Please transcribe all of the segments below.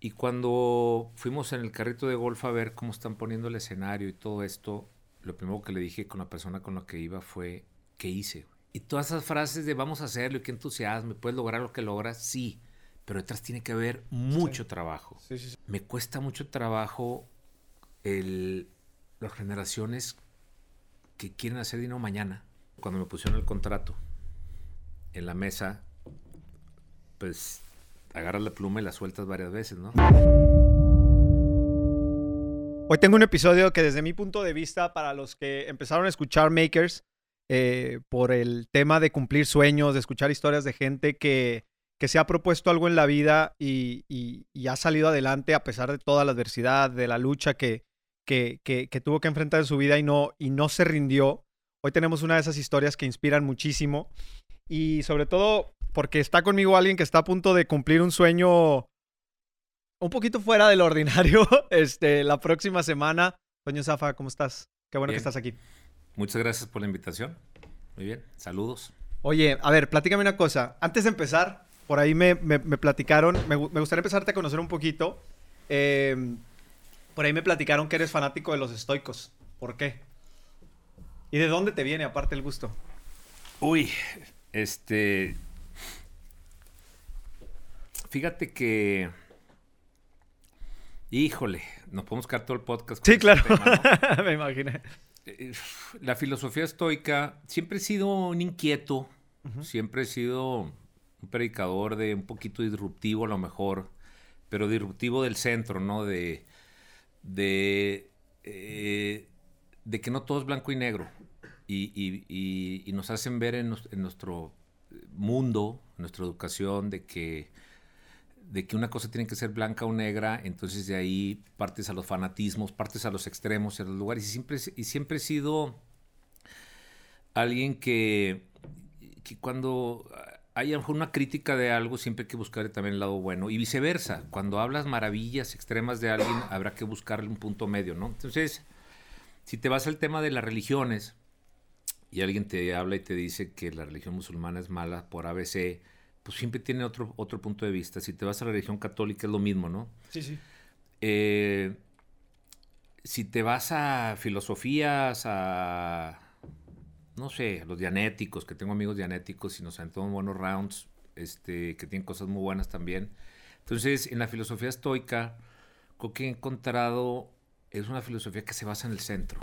Y cuando fuimos en el carrito de golf a ver cómo están poniendo el escenario y todo esto, lo primero que le dije con la persona con la que iba fue, ¿qué hice? Y todas esas frases de vamos a hacerlo y qué entusiasmo, puedes lograr lo que logras, sí, pero detrás tiene que haber mucho trabajo. Sí, sí, sí. Me cuesta mucho trabajo el, las generaciones que quieren hacer dinero mañana. Cuando me pusieron el contrato en la mesa, pues agarras la pluma y la sueltas varias veces, ¿no? Hoy tengo un episodio que desde mi punto de vista, para los que empezaron a escuchar Makers, eh, por el tema de cumplir sueños, de escuchar historias de gente que, que se ha propuesto algo en la vida y, y- ha salido adelante a pesar de toda la adversidad, de la lucha que, que, que- que tuvo que enfrentar en su vida y no, y no se rindió. Hoy tenemos una de esas historias que inspiran muchísimo y sobre todo porque está conmigo alguien que está a punto de cumplir un sueño un poquito fuera del ordinario este, la próxima semana. Toño Zafa, ¿cómo estás? Qué bueno que estás aquí. Muchas gracias por la invitación. Muy bien, saludos. Oye, a ver, platícame una cosa. Antes de empezar, por ahí me, me- me platicaron, me, me gustaría empezarte a conocer un poquito. Eh, por ahí me platicaron que eres fanático de los estoicos. ¿Por qué? ¿Y de dónde te viene aparte el gusto? Uy, este. Fíjate que. Híjole, nos podemos quedar todo el podcast. con Sí, claro. tema, ¿no? me imaginé. Eh, La filosofía estoica siempre he sido un inquieto, siempre he sido un predicador de un poquito disruptivo a lo mejor, pero disruptivo del centro, ¿no? De, de, eh, de que no todo es blanco y negro. Y, y- y- y nos hacen ver en, nuestro mundo, en nuestra educación, de que, de que una cosa tiene que ser blanca o negra, entonces de ahí partes a los fanatismos, partes a los extremos, a los lugares. Y siempre, y siempre he sido alguien que, que cuando hay a lo mejor una crítica de algo, siempre hay que buscar también el lado bueno. Y viceversa, cuando hablas maravillas extremas de alguien, habrá que buscarle un punto medio, ¿no? Entonces, si te vas al tema de las religiones y alguien te habla y te dice que la religión musulmana es mala por ABC, pues siempre tiene otro, otro punto de vista. Si te vas a la religión católica es lo mismo, ¿no? Sí, sí. Eh, si te vas a filosofías, a, no sé, a los dianéticos, que tengo amigos dianéticos y nos aventamos buenos rounds, este, que tienen cosas muy buenas también. Entonces, en la filosofía estoica, creo que he encontrado, es una filosofía que se basa en el centro.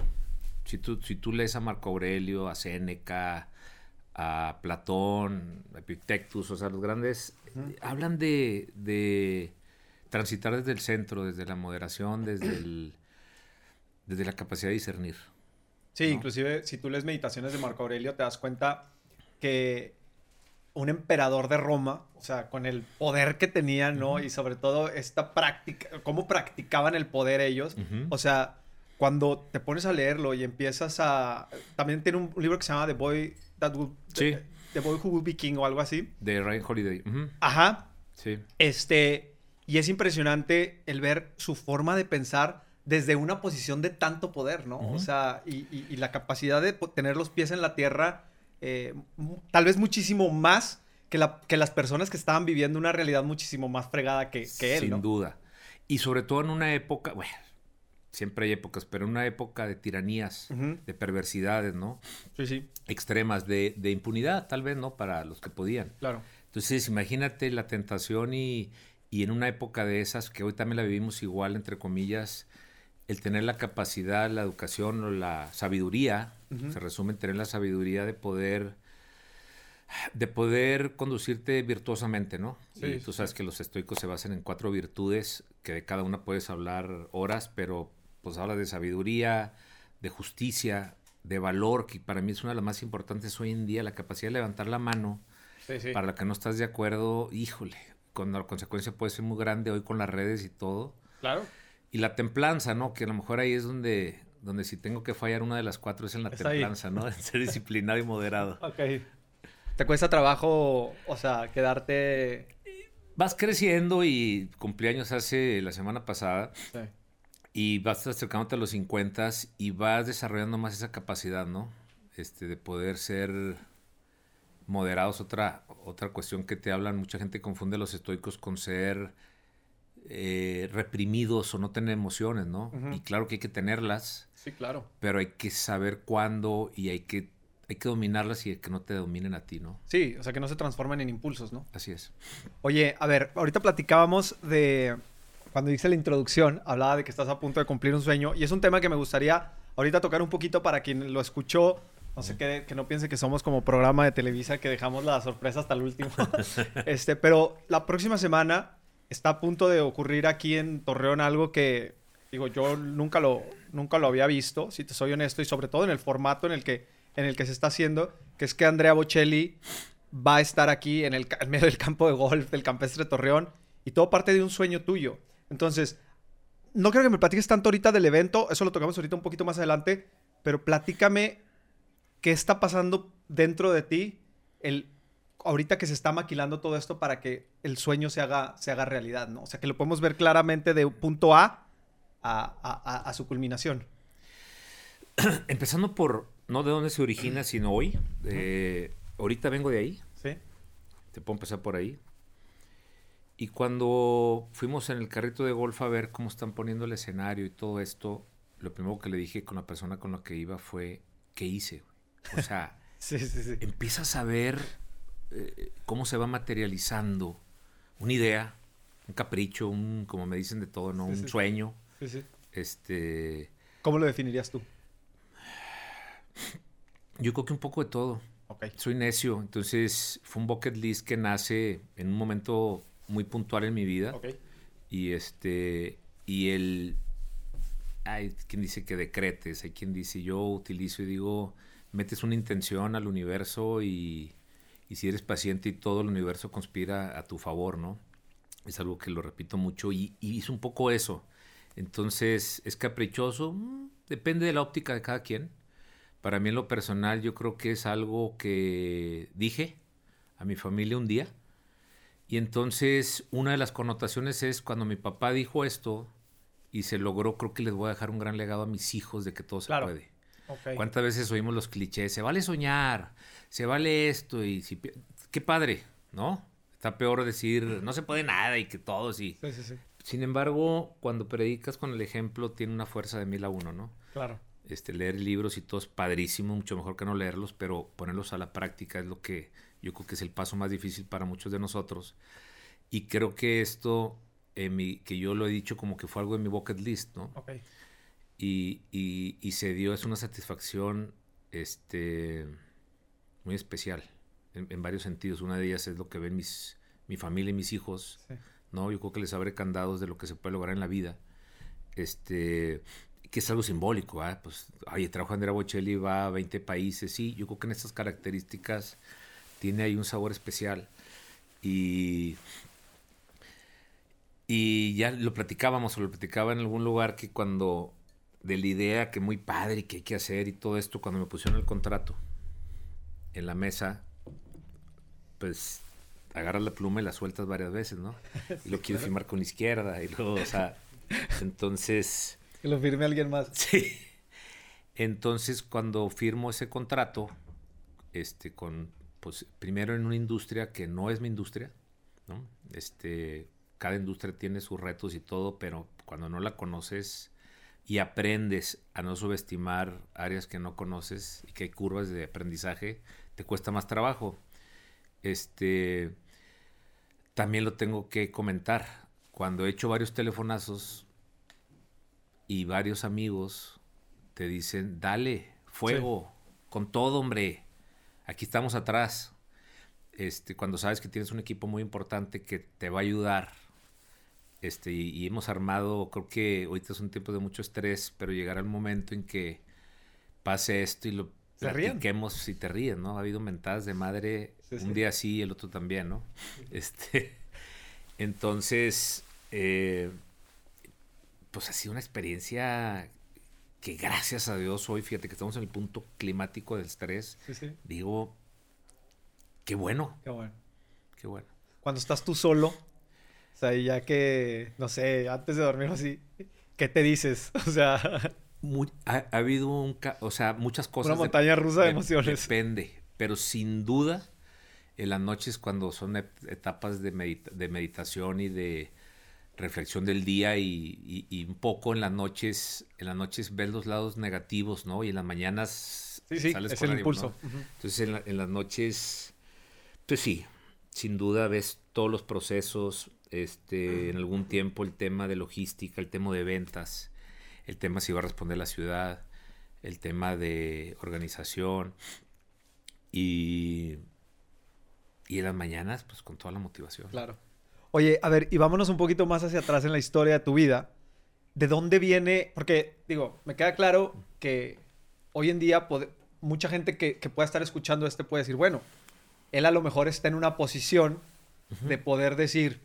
Si tú, si tú lees a Marco Aurelio, a Séneca, a Platón, a Epictetus, o sea, los grandes, hablan de, de transitar desde el centro, desde la moderación, desde, el, desde la capacidad de discernir. Sí, ¿no? inclusive si tú lees Meditaciones de Marco Aurelio te das cuenta que un emperador de Roma, o sea, con el poder que tenían, ¿no? Y sobre todo esta práctica, cómo practicaban el poder ellos. O sea, cuando te pones a leerlo y empiezas a... También tiene un, libro que se llama The Boy, That Would, Sí. The, The Boy Who Would Be King o algo así. De Ryan Holiday. Ujú. Ajá. Sí. Este, y es impresionante el ver su forma de pensar desde una posición de tanto poder, ¿no? O Ujú. sea, y, y- y la capacidad de tener los pies en la tierra, eh, tal vez muchísimo más que, la- que las personas que estaban viviendo una realidad muchísimo más fregada que, que él, Sin ¿no? duda. Y sobre todo en una época, bueno, siempre hay épocas, pero en una época de tiranías, de perversidades, ¿no? Sí, sí, Extremas, de, de impunidad, tal vez, ¿no? Para los que podían. claro. Entonces, imagínate la tentación y, y en una época de esas, que hoy también la vivimos igual, entre comillas, el tener la capacidad, la educación o la sabiduría, se resume en tener la sabiduría de poder de poder conducirte virtuosamente, ¿no? Sí, y tú sabes que los estoicos se basan en cuatro virtudes, que de cada una puedes hablar horas, pero pues habla de sabiduría, de justicia, de valor, que para mí es una de las más importantes hoy en día, la capacidad de levantar la mano Sí, sí. para la que no estás de acuerdo, híjole, cuando la consecuencia puede ser muy grande hoy con las redes y todo. Claro. Y la templanza, ¿no? Que a lo mejor ahí es donde, donde si tengo que fallar una de las cuatro es en la ahí. templanza, ¿no? En ser disciplinado y moderado. Ok. ¿Te cuesta trabajo, o sea, quedarte... Vas creciendo y cumpleaños hace la semana pasada Sí. Y vas acercándote a los 50 y vas desarrollando más esa capacidad, ¿no? Este, de poder ser moderados. Otra, otra cuestión que te hablan, mucha gente confunde los estoicos con ser eh, reprimidos o no tener emociones, ¿no? Y claro que hay que tenerlas, Sí, claro. pero hay que saber cuándo y hay que, hay que dominarlas y que no te dominen a ti, ¿no? Sí, o sea, que no se transformen en impulsos, ¿no? Así es. Oye, a ver, ahorita platicábamos de. Cuando hice la introducción, hablaba de que estás a punto de cumplir un sueño. Y es un tema que me gustaría ahorita tocar un poquito para quien lo escuchó. No sé, que, que no piense que somos como programa de Televisa que dejamos la sorpresa hasta el último. este, pero la próxima semana está a punto de ocurrir aquí en Torreón algo que, digo, yo nunca lo, nunca lo había visto, si te soy honesto, y sobre todo en el formato en el que, en el que se está haciendo, que es que Andrea Bocelli va a estar aquí en, el, en medio del campo de golf del campestre Torreón y todo parte de un sueño tuyo. Entonces, no creo que me platiques tanto ahorita del evento, eso lo tocamos ahorita un poquito más adelante, pero platícame qué está pasando dentro de ti el, ahorita que se está maquilando todo esto para que el sueño se haga, se haga realidad, ¿no? O sea, que lo podemos ver claramente de punto A a, a- a- a su culminación. Empezando por, no de dónde se origina, sino hoy. eh, ahorita vengo de ahí, ¿Sí? te puedo empezar por ahí. Y cuando fuimos en el carrito de golf a ver cómo están poniendo el escenario y todo esto, lo primero que le dije con la persona con la que iba fue, ¿qué hice? güey?". O sea, Sí, sí, sí. empiezas a ver eh, cómo se va materializando una idea, un capricho, un, como me dicen de todo, ¿no? Un sueño. Este, ¿Cómo lo definirías tú? yo creo que un poco de todo. Soy necio, entonces fue un bucket list que nace en un momento muy puntual en mi vida. Y este, y el, hay quien dice que decretes, hay quien dice yo utilizo y digo, metes una intención al universo y, y si eres paciente y todo el universo conspira a tu favor, ¿no? Es algo que lo repito mucho y, y es un poco eso. Entonces, ¿es caprichoso? Mm, Depende de la óptica de cada quien. Para mí en lo personal yo creo que es algo que dije a mi familia un día. Y entonces una de las connotaciones es cuando mi papá dijo esto y se logró, creo que les voy a dejar un gran legado a mis hijos de que todo se puede. ¿Cuántas veces oímos los clichés? Se vale soñar, se vale esto y si, qué padre, ¿no? Está peor decir no se puede nada y que todos y Sí, sí, sí. sin embargo, cuando predicas con el ejemplo tiene una fuerza de mil a uno, ¿no? Claro. Este, leer libros y todo es padrísimo, mucho mejor que no leerlos, pero ponerlos a la práctica es lo que yo creo que es el paso más difícil para muchos de nosotros. Y creo que esto, en mi- que yo lo he dicho como que fue algo de mi bucket list, ¿no? Ok. Y, y- y se dio, es una satisfacción este, muy especial en, en varios sentidos. Una de ellas es lo que ven mis, mi familia y mis hijos, Sí. ¿no? Yo creo que les abre candados de lo que se puede lograr en la vida. Este, que es algo simbólico, ¿ah? Pues, oye, trabajo Andrea Bocelli, va a 20 países, sí, yo creo que en estas características tiene ahí un sabor especial. Y, y ya lo platicábamos, o lo platicaba en algún lugar que cuando, de la idea que muy padre y que hay que hacer y todo esto, cuando me pusieron el contrato en la mesa, pues agarras la pluma y la sueltas varias veces, ¿no? Y lo quieres firmar con la izquierda y luego, o sea, entonces... Que lo firme alguien más. Sí. Entonces, cuando firmo ese contrato, este, con, pues, primero en una industria que no es mi industria, ¿no? Este, cada industria tiene sus retos y todo, pero cuando no la conoces y aprendes a no subestimar áreas que no conoces y que hay curvas de aprendizaje, te cuesta más trabajo. Este, también lo tengo que comentar. Cuando he hecho varios telefonazos y varios amigos te dicen, dale, fuego, con todo, hombre. Aquí estamos atrás. Este, cuando sabes que tienes un equipo muy importante que te va a ayudar. Este, y, y hemos armado, creo que ahorita es un tiempo de mucho estrés, pero llegará el momento en que pase esto y lo ríen. platiquemos y te ríes, ¿no? Ha habido mentadas de madre, Sí, un día sí y el otro también, ¿no? Este, entonces, eh, pues ha sido una experiencia que gracias a Dios hoy, fíjate que estamos en el punto climático del estrés, Sí, sí. digo, qué bueno, Qué bueno. qué bueno. Cuando estás tú solo, o sea, ya que, no sé, antes de dormir así, ¿qué te dices? O sea, Muy- ha, ha habido un, o sea, muchas cosas. una de- montaña rusa de de- emociones. Depende, pero sin duda, en las noches cuando son et- etapas de, medita- de meditación y de, reflexión del día y, un poco en las noches, en las noches ves los lados negativos, ¿no? Y en las mañanas sí, sí, es el, impulso. Entonces en, las noches, pues sí, sin duda ves todos los procesos, este, en algún tiempo el tema de logística, el tema de ventas, el tema si va a responder la ciudad, el tema de organización y, y en las mañanas, pues con toda la motivación. Claro. Oye, a ver, y vámonos un poquito más hacia atrás en la historia de tu vida. ¿De dónde viene? Porque, digo, me queda claro que hoy en día mucha gente que, que pueda estar escuchando este puede decir, bueno, él a lo mejor está en una posición de poder decir,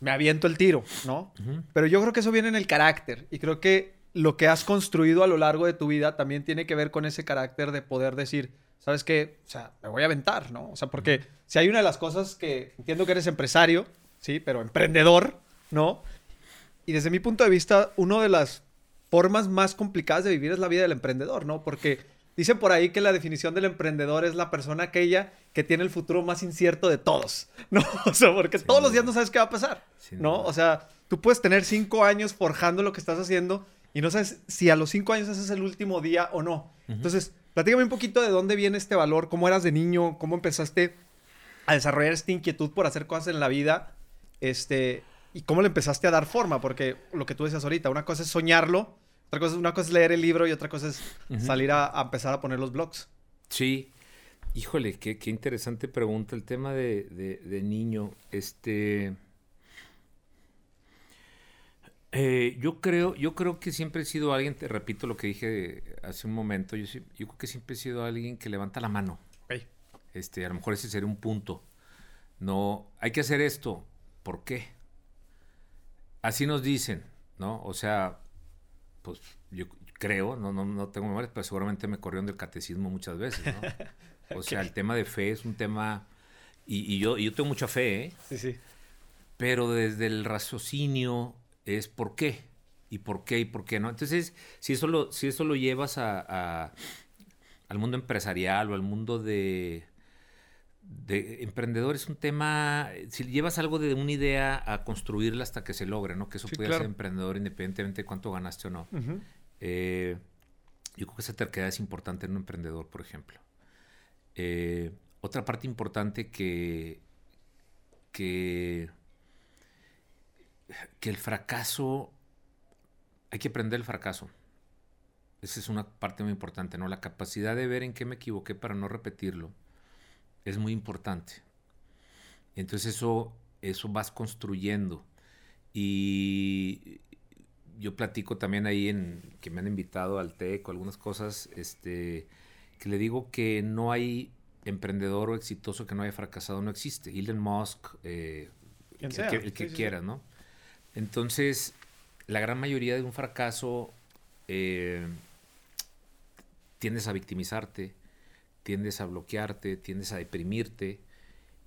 me aviento el tiro, ¿no? Pero yo creo que eso viene en el carácter y creo que lo que has construido a lo largo de tu vida también tiene que ver con ese carácter de poder decir, ¿sabes qué? O sea, me voy a aventar, ¿no? O sea, porque si hay una de las cosas que entiendo que eres empresario, sí, pero emprendedor, ¿no? Y desde mi punto de vista, una de las formas más complicadas de vivir es la vida del emprendedor, ¿no? Porque dicen por ahí que la definición del emprendedor es la persona aquella que tiene el futuro más incierto de todos, ¿no? O sea, porque todos los días no sabes qué va a pasar, ¿no? O sea, tú puedes tener cinco años forjando lo que estás haciendo y no sabes si a los cinco años ese es el último día o no. Entonces, platícame un poquito de dónde viene este valor, cómo eras de niño, cómo empezaste a desarrollar esta inquietud por hacer cosas en la vida, este, y cómo le empezaste a dar forma, porque lo que tú decías ahorita, una cosa es soñarlo, otra cosa, una cosa es leer el libro y otra cosa es salir a, empezar a poner los blogs. Sí, híjole, qué, qué interesante pregunta el tema de, de niño. Este... Eh, yo creo, yo creo que siempre he sido alguien, te repito lo que dije hace un momento, yo, yo creo que siempre he sido alguien que levanta la mano. Este, a lo mejor ese sería un punto. No, hay que hacer esto. ¿Por qué? Así nos dicen, ¿no? O sea, pues yo creo, no, no, no tengo memoria, pero seguramente me corrieron del catecismo muchas veces, ¿no? O sea, el tema de fe es un tema, y, y yo, y yo tengo mucha fe, ¿eh? Sí, sí. Pero desde el raciocinio, es por qué y por qué y por qué no. Entonces, si eso lo, si eso lo llevas a, al mundo empresarial o al mundo de, de emprendedor, es un tema, si llevas algo de una idea a construirla hasta que se logre, ¿no? Que eso puede ser emprendedor independientemente de cuánto ganaste o no. Eh, yo creo que esa terquedad es importante en un emprendedor, por ejemplo. Eh, otra parte importante que, que que el fracaso, hay que aprender el fracaso. Esa es una parte muy importante, ¿no? La capacidad de ver en qué me equivoqué para no repetirlo es muy importante. Entonces eso, eso vas construyendo. Y yo platico también ahí en que me han invitado al TEC o algunas cosas, este, que le digo que no hay emprendedor o exitoso que no haya fracasado, no existe. Elon Musk, eh, el, que, quiera, ¿no? Entonces, la gran mayoría de un fracaso eh, tiendes a victimizarte, tiendes a bloquearte, tiendes a deprimirte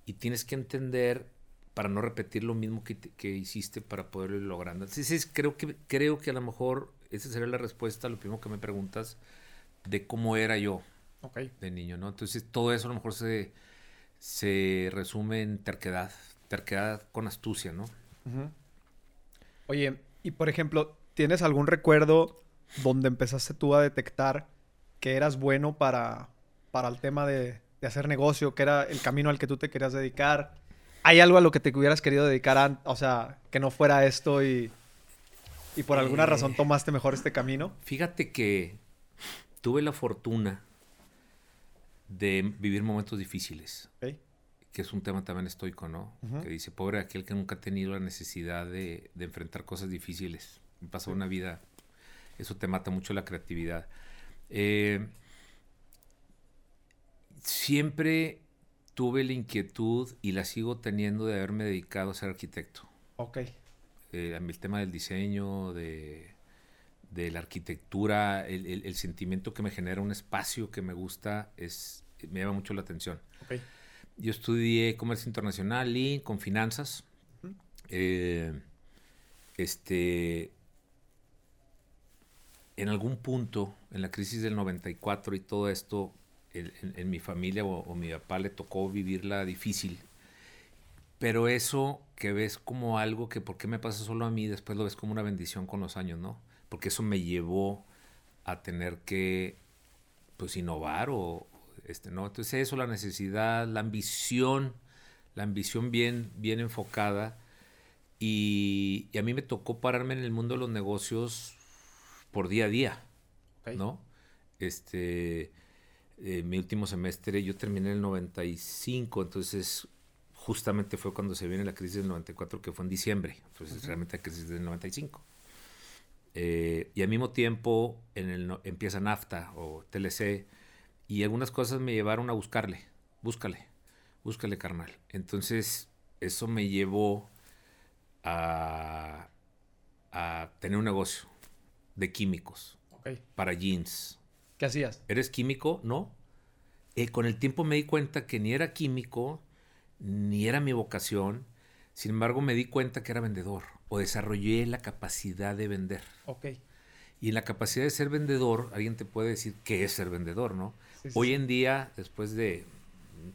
y tienes que entender para no repetir lo mismo que, hiciste para poder lograr. Entonces, creo que, creo que a lo mejor esa sería la respuesta a lo primero que me preguntas de cómo era yo de niño, ¿no? Entonces, todo eso a lo mejor se, se resume en terquedad, terquedad con astucia, ¿no? Oye, y por ejemplo, ¿tienes algún recuerdo donde empezaste tú a detectar que eras bueno para, para el tema de, hacer negocio, que era el camino al que tú te querías dedicar? ¿Hay algo a lo que te hubieras querido dedicar, o sea, que no fuera esto y, y por alguna razón eh, tomaste mejor este camino? Fíjate que tuve la fortuna de vivir momentos difíciles que es un tema también estoico, ¿no? Que dice, pobre aquel que nunca ha tenido la necesidad de, enfrentar cosas difíciles. Pasó una vida, eso te mata mucho la creatividad. Eh, siempre tuve la inquietud y la sigo teniendo de haberme dedicado a ser arquitecto. Ok. Eh, el tema del diseño, de, la arquitectura, el, el, sentimiento que me genera un espacio que me gusta, es, me llama mucho la atención. Okay. Yo estudié comercio internacional y con finanzas. Eh, este, en algún punto, en la crisis del 94 y todo esto, en, mi familia o, mi papá le tocó vivirla difícil. Pero eso que ves como algo que por qué me pasa solo a mí, después lo ves como una bendición con los años, ¿no? Porque eso me llevó a tener que, pues, innovar o, este, ¿no? Entonces eso, la necesidad, la ambición, la ambición bien, bien enfocada. Y, y a mí me tocó pararme en el mundo de los negocios por día a día, ¿no? Este, eh, mi último semestre, yo terminé en el 95, entonces justamente fue cuando se viene la crisis del 94, que fue en diciembre, entonces realmente la crisis del 95. Eh, y al mismo tiempo en el, empieza NAFTA o TLC, y algunas cosas me llevaron a buscarle, búscale, búscale carnal. Entonces eso me llevó a, a tener un negocio de químicos para jeans. ¿Qué hacías? ¿Eres químico? No. Eh, con el tiempo me di cuenta que ni era químico, ni era mi vocación. Sin embargo, me di cuenta que era vendedor o desarrollé la capacidad de vender. Ok. Y en la capacidad de ser vendedor, alguien te puede decir qué es ser vendedor, ¿no? Hoy en día, después de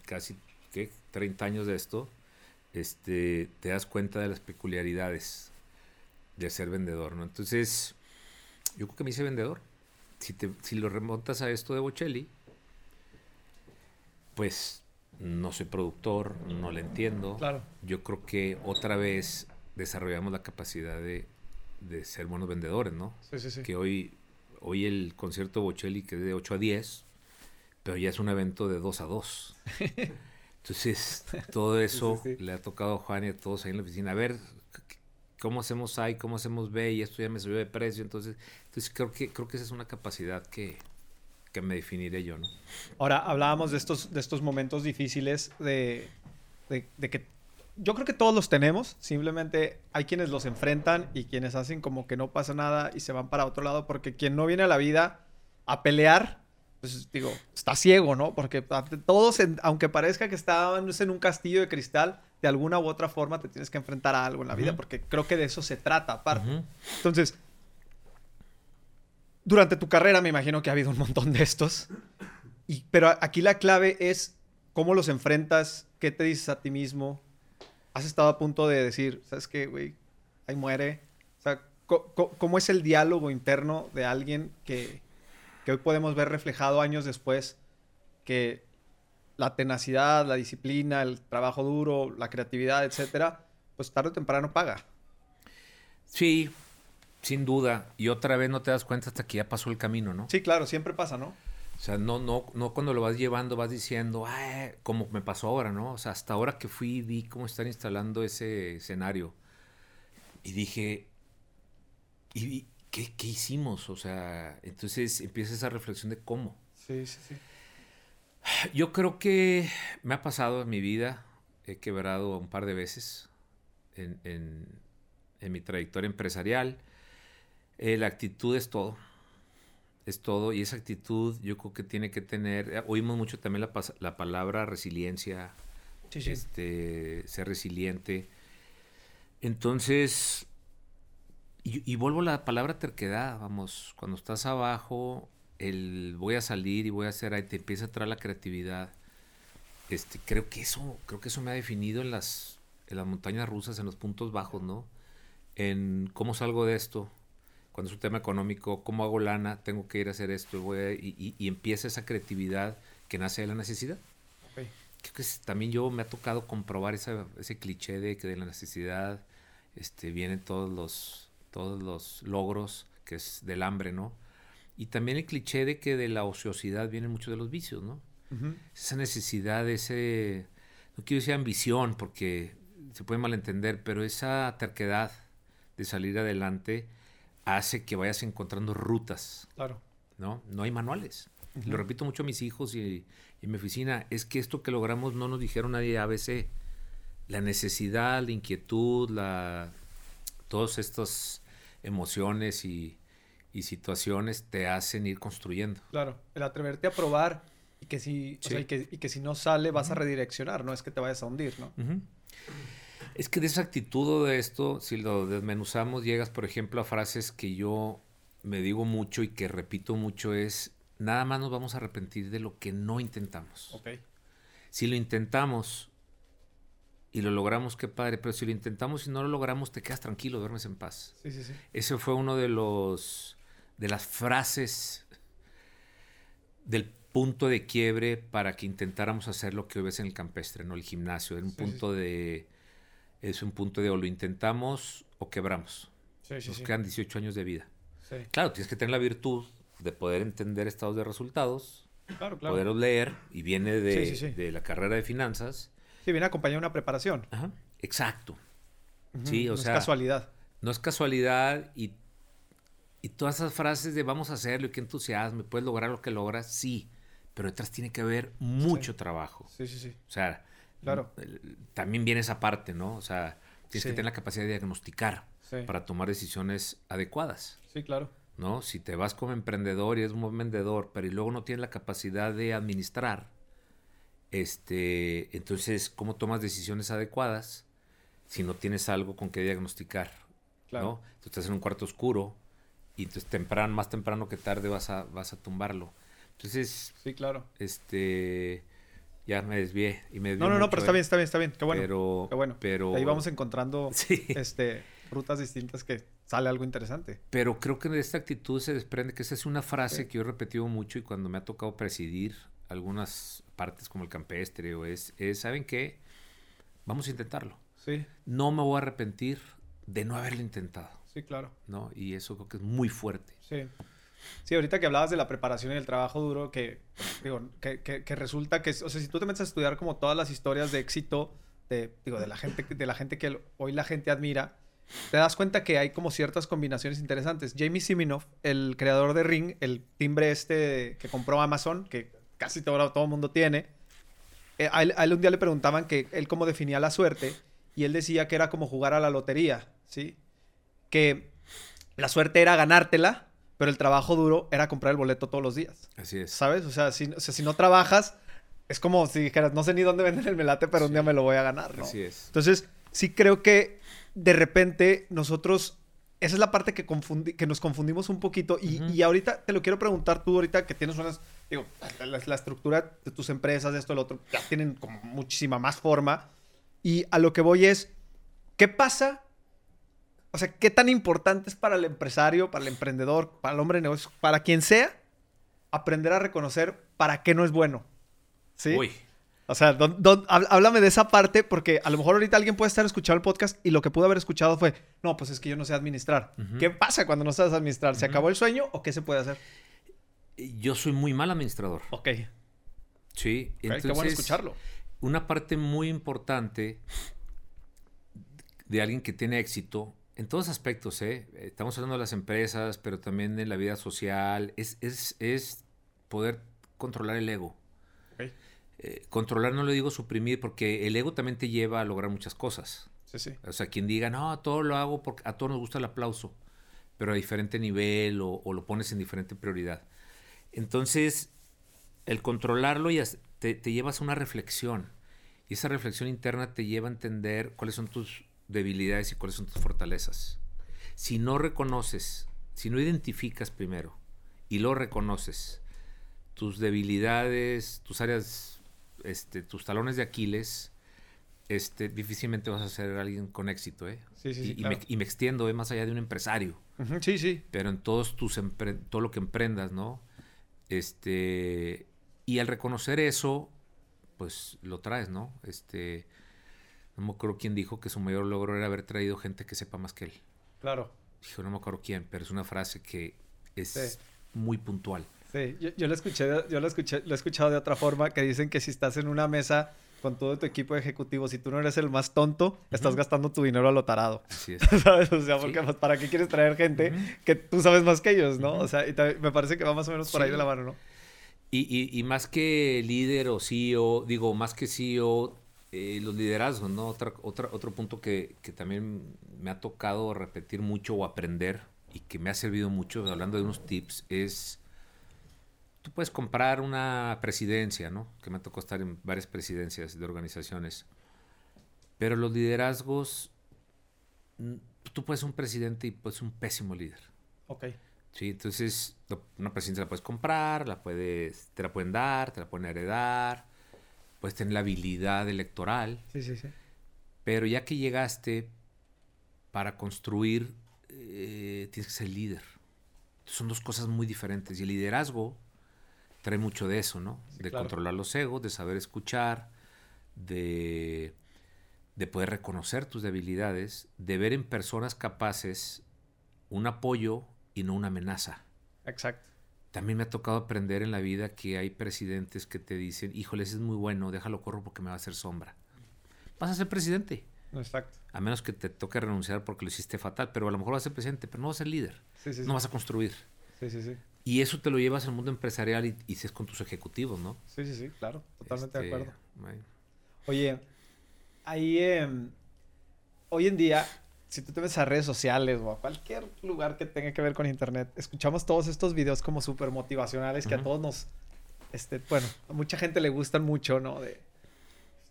casi ¿qué? 30 años de esto, este, te das cuenta de las peculiaridades de ser vendedor, ¿no? Entonces, yo creo que me hice vendedor. Si, te, si lo remontas a esto de Bocelli, pues no soy productor, no le entiendo. Claro. Yo creo que otra vez desarrollamos la capacidad de, de ser buenos vendedores, ¿no? Sí, sí, sí. Que hoy, hoy el concierto Bocelli, que es de 8 a 10, pero ya es un evento de 2 a 2. Entonces, todo eso le ha tocado a Juan y a todos ahí en la oficina. A ver, ¿cómo hacemos A y cómo hacemos B? Y esto ya me subió de precio. Entonces, entonces creo, que, creo que esa es una capacidad que, que me definiré yo, ¿no? Ahora, hablábamos de estos, de estos momentos difíciles de, de, de, que yo creo que todos los tenemos, simplemente hay quienes los enfrentan y quienes hacen como que no pasa nada y se van para otro lado, porque quien no viene a la vida a pelear, pues digo, está ciego, ¿no? Porque todos, aunque parezca que estamos en un castillo de cristal, de alguna u otra forma te tienes que enfrentar a algo en la vida, porque creo que de eso se trata aparte. Entonces, durante tu carrera me imagino que ha habido un montón de estos, y, pero aquí la clave es cómo los enfrentas, qué te dices a ti mismo. Has estado a punto de decir, ¿sabes qué, güey? Ahí muere. O sea, ¿cómo es el diálogo interno de alguien que, que hoy podemos ver reflejado años después que la tenacidad, la disciplina, el trabajo duro, la creatividad, etcétera, pues tarde o temprano paga. Sí, sin duda. Y otra vez no te das cuenta hasta que ya pasó el camino, ¿no? Sí, claro, siempre pasa, ¿no? O sea, no, no, no cuando lo vas llevando vas diciendo, ah, como me pasó ahora, ¿no? O sea, hasta ahora que fui y vi cómo están instalando ese escenario. Y dije, y, ¿qué, ¿qué, hicimos? O sea, entonces empieza esa reflexión de cómo. Sí, sí, sí. Yo creo que me ha pasado en mi vida, he quebrado un par de veces en, en, en mi trayectoria empresarial. Eh, la actitud es todo, es todo, y esa actitud yo creo que tiene que tener, eh, oímos mucho también la, la palabra resiliencia, sí, sí. Este, ser resiliente. Entonces, y, y, vuelvo a la palabra terquedad, vamos, cuando estás abajo, el voy a salir y voy a hacer, ahí te empieza a traer la creatividad. Este, creo que eso, creo que eso me ha definido en las, en las montañas rusas, en los puntos bajos, ¿no? En cómo salgo de esto, cuando es un tema económico, cómo hago lana, tengo que ir a hacer esto, voy a, y, y, y, empieza esa creatividad que nace de la necesidad. Okay. Creo que también yo me ha tocado comprobar esa, ese cliché de que de la necesidad este, vienen todos los, todos los logros, que es del hambre, ¿no? Y también el cliché de que de la ociosidad vienen muchos de los vicios, ¿no? Uh -huh. Esa necesidad, ese, no quiero decir ambición, porque se puede malentender, pero esa terquedad de salir adelante hace que vayas encontrando rutas. Claro. ¿no? No hay manuales. Uh -huh. Lo repito mucho a mis hijos y, y, en mi oficina, es que esto que logramos no nos dijeron nadie ABC. La necesidad, la inquietud, la, todas estas emociones y, y situaciones te hacen ir construyendo. Claro, el atreverte a probar y que si, sí. o sea, y que, y que, si no sale vas uh -huh. a redireccionar, no es que te vayas a hundir, ¿no? Uh -huh. Es que de esa actitud de esto, si lo desmenuzamos, llegas, por ejemplo, a frases que yo me digo mucho y que repito mucho es, nada más nos vamos a arrepentir de lo que no intentamos. Okay. Si lo intentamos y lo logramos, qué padre. Pero si lo intentamos y no lo logramos, te quedas tranquilo, duermes en paz. Sí, sí, sí. Ese fue uno de los de las frases del punto de quiebre para que intentáramos hacer lo que hoy ves en el campestre, ¿no? El gimnasio. Era un Sí, sí, punto de. Es un punto de o lo intentamos o quebramos. Sí, Nos quedan 18 años de vida. Claro, tienes que tener la virtud de poder entender estados de resultados, Claro, claro. poderlos leer, y viene de, de la carrera de finanzas. Sí, viene acompañada de una preparación. Ajá. Exacto. Sí, o no sea- Es casualidad. No es casualidad y, y todas esas frases de vamos a hacerlo y qué entusiasmo, puedes lograr lo que logras, sí, pero detrás tiene que haber mucho Sí. trabajo. Sí, sí, sí. O sea, Claro. el- también viene esa parte, ¿no? O sea, tienes Sí. que tener la capacidad de diagnosticar Sí. para tomar decisiones adecuadas, Sí, claro. ¿no? Si te vas como emprendedor y eres un buen vendedor, pero y luego no tienes la capacidad de administrar, este, entonces, ¿cómo tomas decisiones adecuadas si no tienes algo con que diagnosticar? Claro. ¿no? Tú estás en un cuarto oscuro y entonces temprano, más temprano que tarde vas a, vas a tumbarlo. Entonces, Sí, claro. este, ya me desvié y me No, no, no, pero está ¿eh? bien, está bien, está bien. Qué bueno. Pero, qué bueno. pero, Ahí vamos encontrando sí, este, rutas distintas que sale algo interesante. pero creo que de esta actitud se desprende que esa es una frase Sí. que yo he repetido mucho y cuando me ha tocado presidir algunas partes como el campestre o es, es ¿saben qué? Vamos a intentarlo. Sí, No me voy a arrepentir de no haberlo intentado, sí, claro. ¿no? Y eso creo que es muy fuerte. Sí. Sí, ahorita que hablabas de la preparación y el trabajo duro, que, digo, que, que- que resulta que, o sea, si tú te metes a estudiar como todas las historias de éxito de, digo, de la gente, de la gente que hoy la gente admira, te das cuenta que hay como ciertas combinaciones interesantes. Jamie Siminoff, el creador de Ring, el timbre este que compró Amazon, que casi todo, todo el mundo tiene, eh, a, él, a él un día le preguntaban que él cómo definía la suerte y él decía que era como jugar a la lotería, ¿sí? Que la suerte era ganártela, pero el trabajo duro era comprar el boleto todos los días, Así es. ¿sabes? O sea, si, o sea, si no trabajas, es como si dijeras, no sé ni dónde venden el melate, pero un día me lo voy a ganar, ¿no? Así es. Entonces, sí creo que de repente nosotros, esa es la parte que, confundi- que nos confundimos un poquito y, ahorita te lo quiero preguntar tú, ahorita que tienes unas, digo, la, la estructura de tus empresas, esto, lo otro, ya tienen como muchísima más forma y a lo que voy es, ¿qué pasa? O sea, ¿qué tan importante es para el empresario, para el emprendedor, para el hombre de negocios, para quien sea, aprender a reconocer para qué no es bueno? ¿Sí? Uy, O sea, don- don- háblame de esa parte porque a lo mejor ahorita alguien puede estar escuchando el podcast y lo que pudo haber escuchado fue, no, pues es que yo no sé administrar. Ujú. ¿Qué pasa cuando no sabes administrar? ¿Se acabó el sueño o qué se puede hacer? yo soy muy mal administrador. Ok, Sí, ok, qué bueno escucharlo. una parte muy importante de alguien que tiene éxito, en todos aspectos, ¿eh? estamos hablando de las empresas, pero también en la vida social, es, es, es poder controlar el ego. Eh, controlar no lo digo suprimir, porque el ego también te lleva a lograr muchas cosas. Sí, sí. O sea, quien diga, no, todo lo hago porque a todos nos gusta el aplauso, pero a diferente nivel o, o lo pones en diferente prioridad. Entonces, el controlarlo y te, te llevas a una reflexión. Y esa reflexión interna te lleva a entender cuáles son tus debilidades y cuáles son tus fortalezas. Si no reconoces, si no identificas primero y lo reconoces, tus debilidades, tus áreas, este, tus talones de Aquiles, este, difícilmente vas a ser alguien con éxito, ¿eh? Sí, sí, sí, y, y claro. me, y me extiendo, ¿eh? Más allá de un empresario Sí, sí. pero en todos tus todo lo que emprendas, ¿no? Este y al reconocer eso, pues lo traes, ¿no? Este no me acuerdo quién dijo que su mayor logro era haber traído gente que sepa más que él. Claro. Dijo, no me acuerdo quién, pero es una frase que es Sí. muy puntual. Sí, yo, yo lo escuché, yo lo escuché, lo he escuchado de otra forma, que dicen que si estás en una mesa con todo tu equipo de ejecutivos, si tú no eres el más tonto, estás gastando tu dinero a lo tarado. Así es. ¿Sabes? O sea, porque pues, ¿para qué quieres traer gente que tú sabes más que ellos, no? O sea, y también me parece que va más o menos por ahí de la mano, ¿no? Y, y- y más que líder o CEO, digo, más que CEO, eh, los liderazgos, ¿no? Otra, otra, otro punto que, que también me ha tocado repetir mucho o aprender y que me ha servido mucho, hablando de unos tips, es, tú puedes comprar una presidencia, ¿no? Que me tocó estar en varias presidencias de organizaciones, pero los liderazgos, tú puedes ser un presidente y puedes ser un pésimo líder. Ok. Sí, entonces lo- una presidencia la puedes comprar, la puedes, te la pueden dar, te la pueden heredar, puedes tener la habilidad electoral, Sí, sí, sí. Pero ya que llegaste, para construir, eh, tienes que ser líder. Son dos cosas muy diferentes. Y el liderazgo trae mucho de eso, ¿no? de controlar los egos, de saber escuchar, de, de poder reconocer tus debilidades, de ver en personas capaces un apoyo y no una amenaza. Exacto. También me ha tocado aprender en la vida que hay presidentes que te dicen, híjole, ese es muy bueno, déjalo corro porque me va a hacer sombra. Vas a ser presidente. Exacto. A menos que te toque renunciar porque lo hiciste fatal, pero a lo mejor vas a ser presidente, pero no vas a ser líder. no vas a construir. Sí, sí, sí. Y eso te lo llevas al mundo empresarial y, y es con tus ejecutivos, ¿no? Sí, sí, sí, claro. Totalmente de este, acuerdo. Oye, ahí, em, hoy en día, si tú te ves a redes sociales o a cualquier lugar que tenga que ver con internet, escuchamos todos estos videos como súper motivacionales que a todos nos, este, bueno, a mucha gente le gustan mucho, ¿no? De,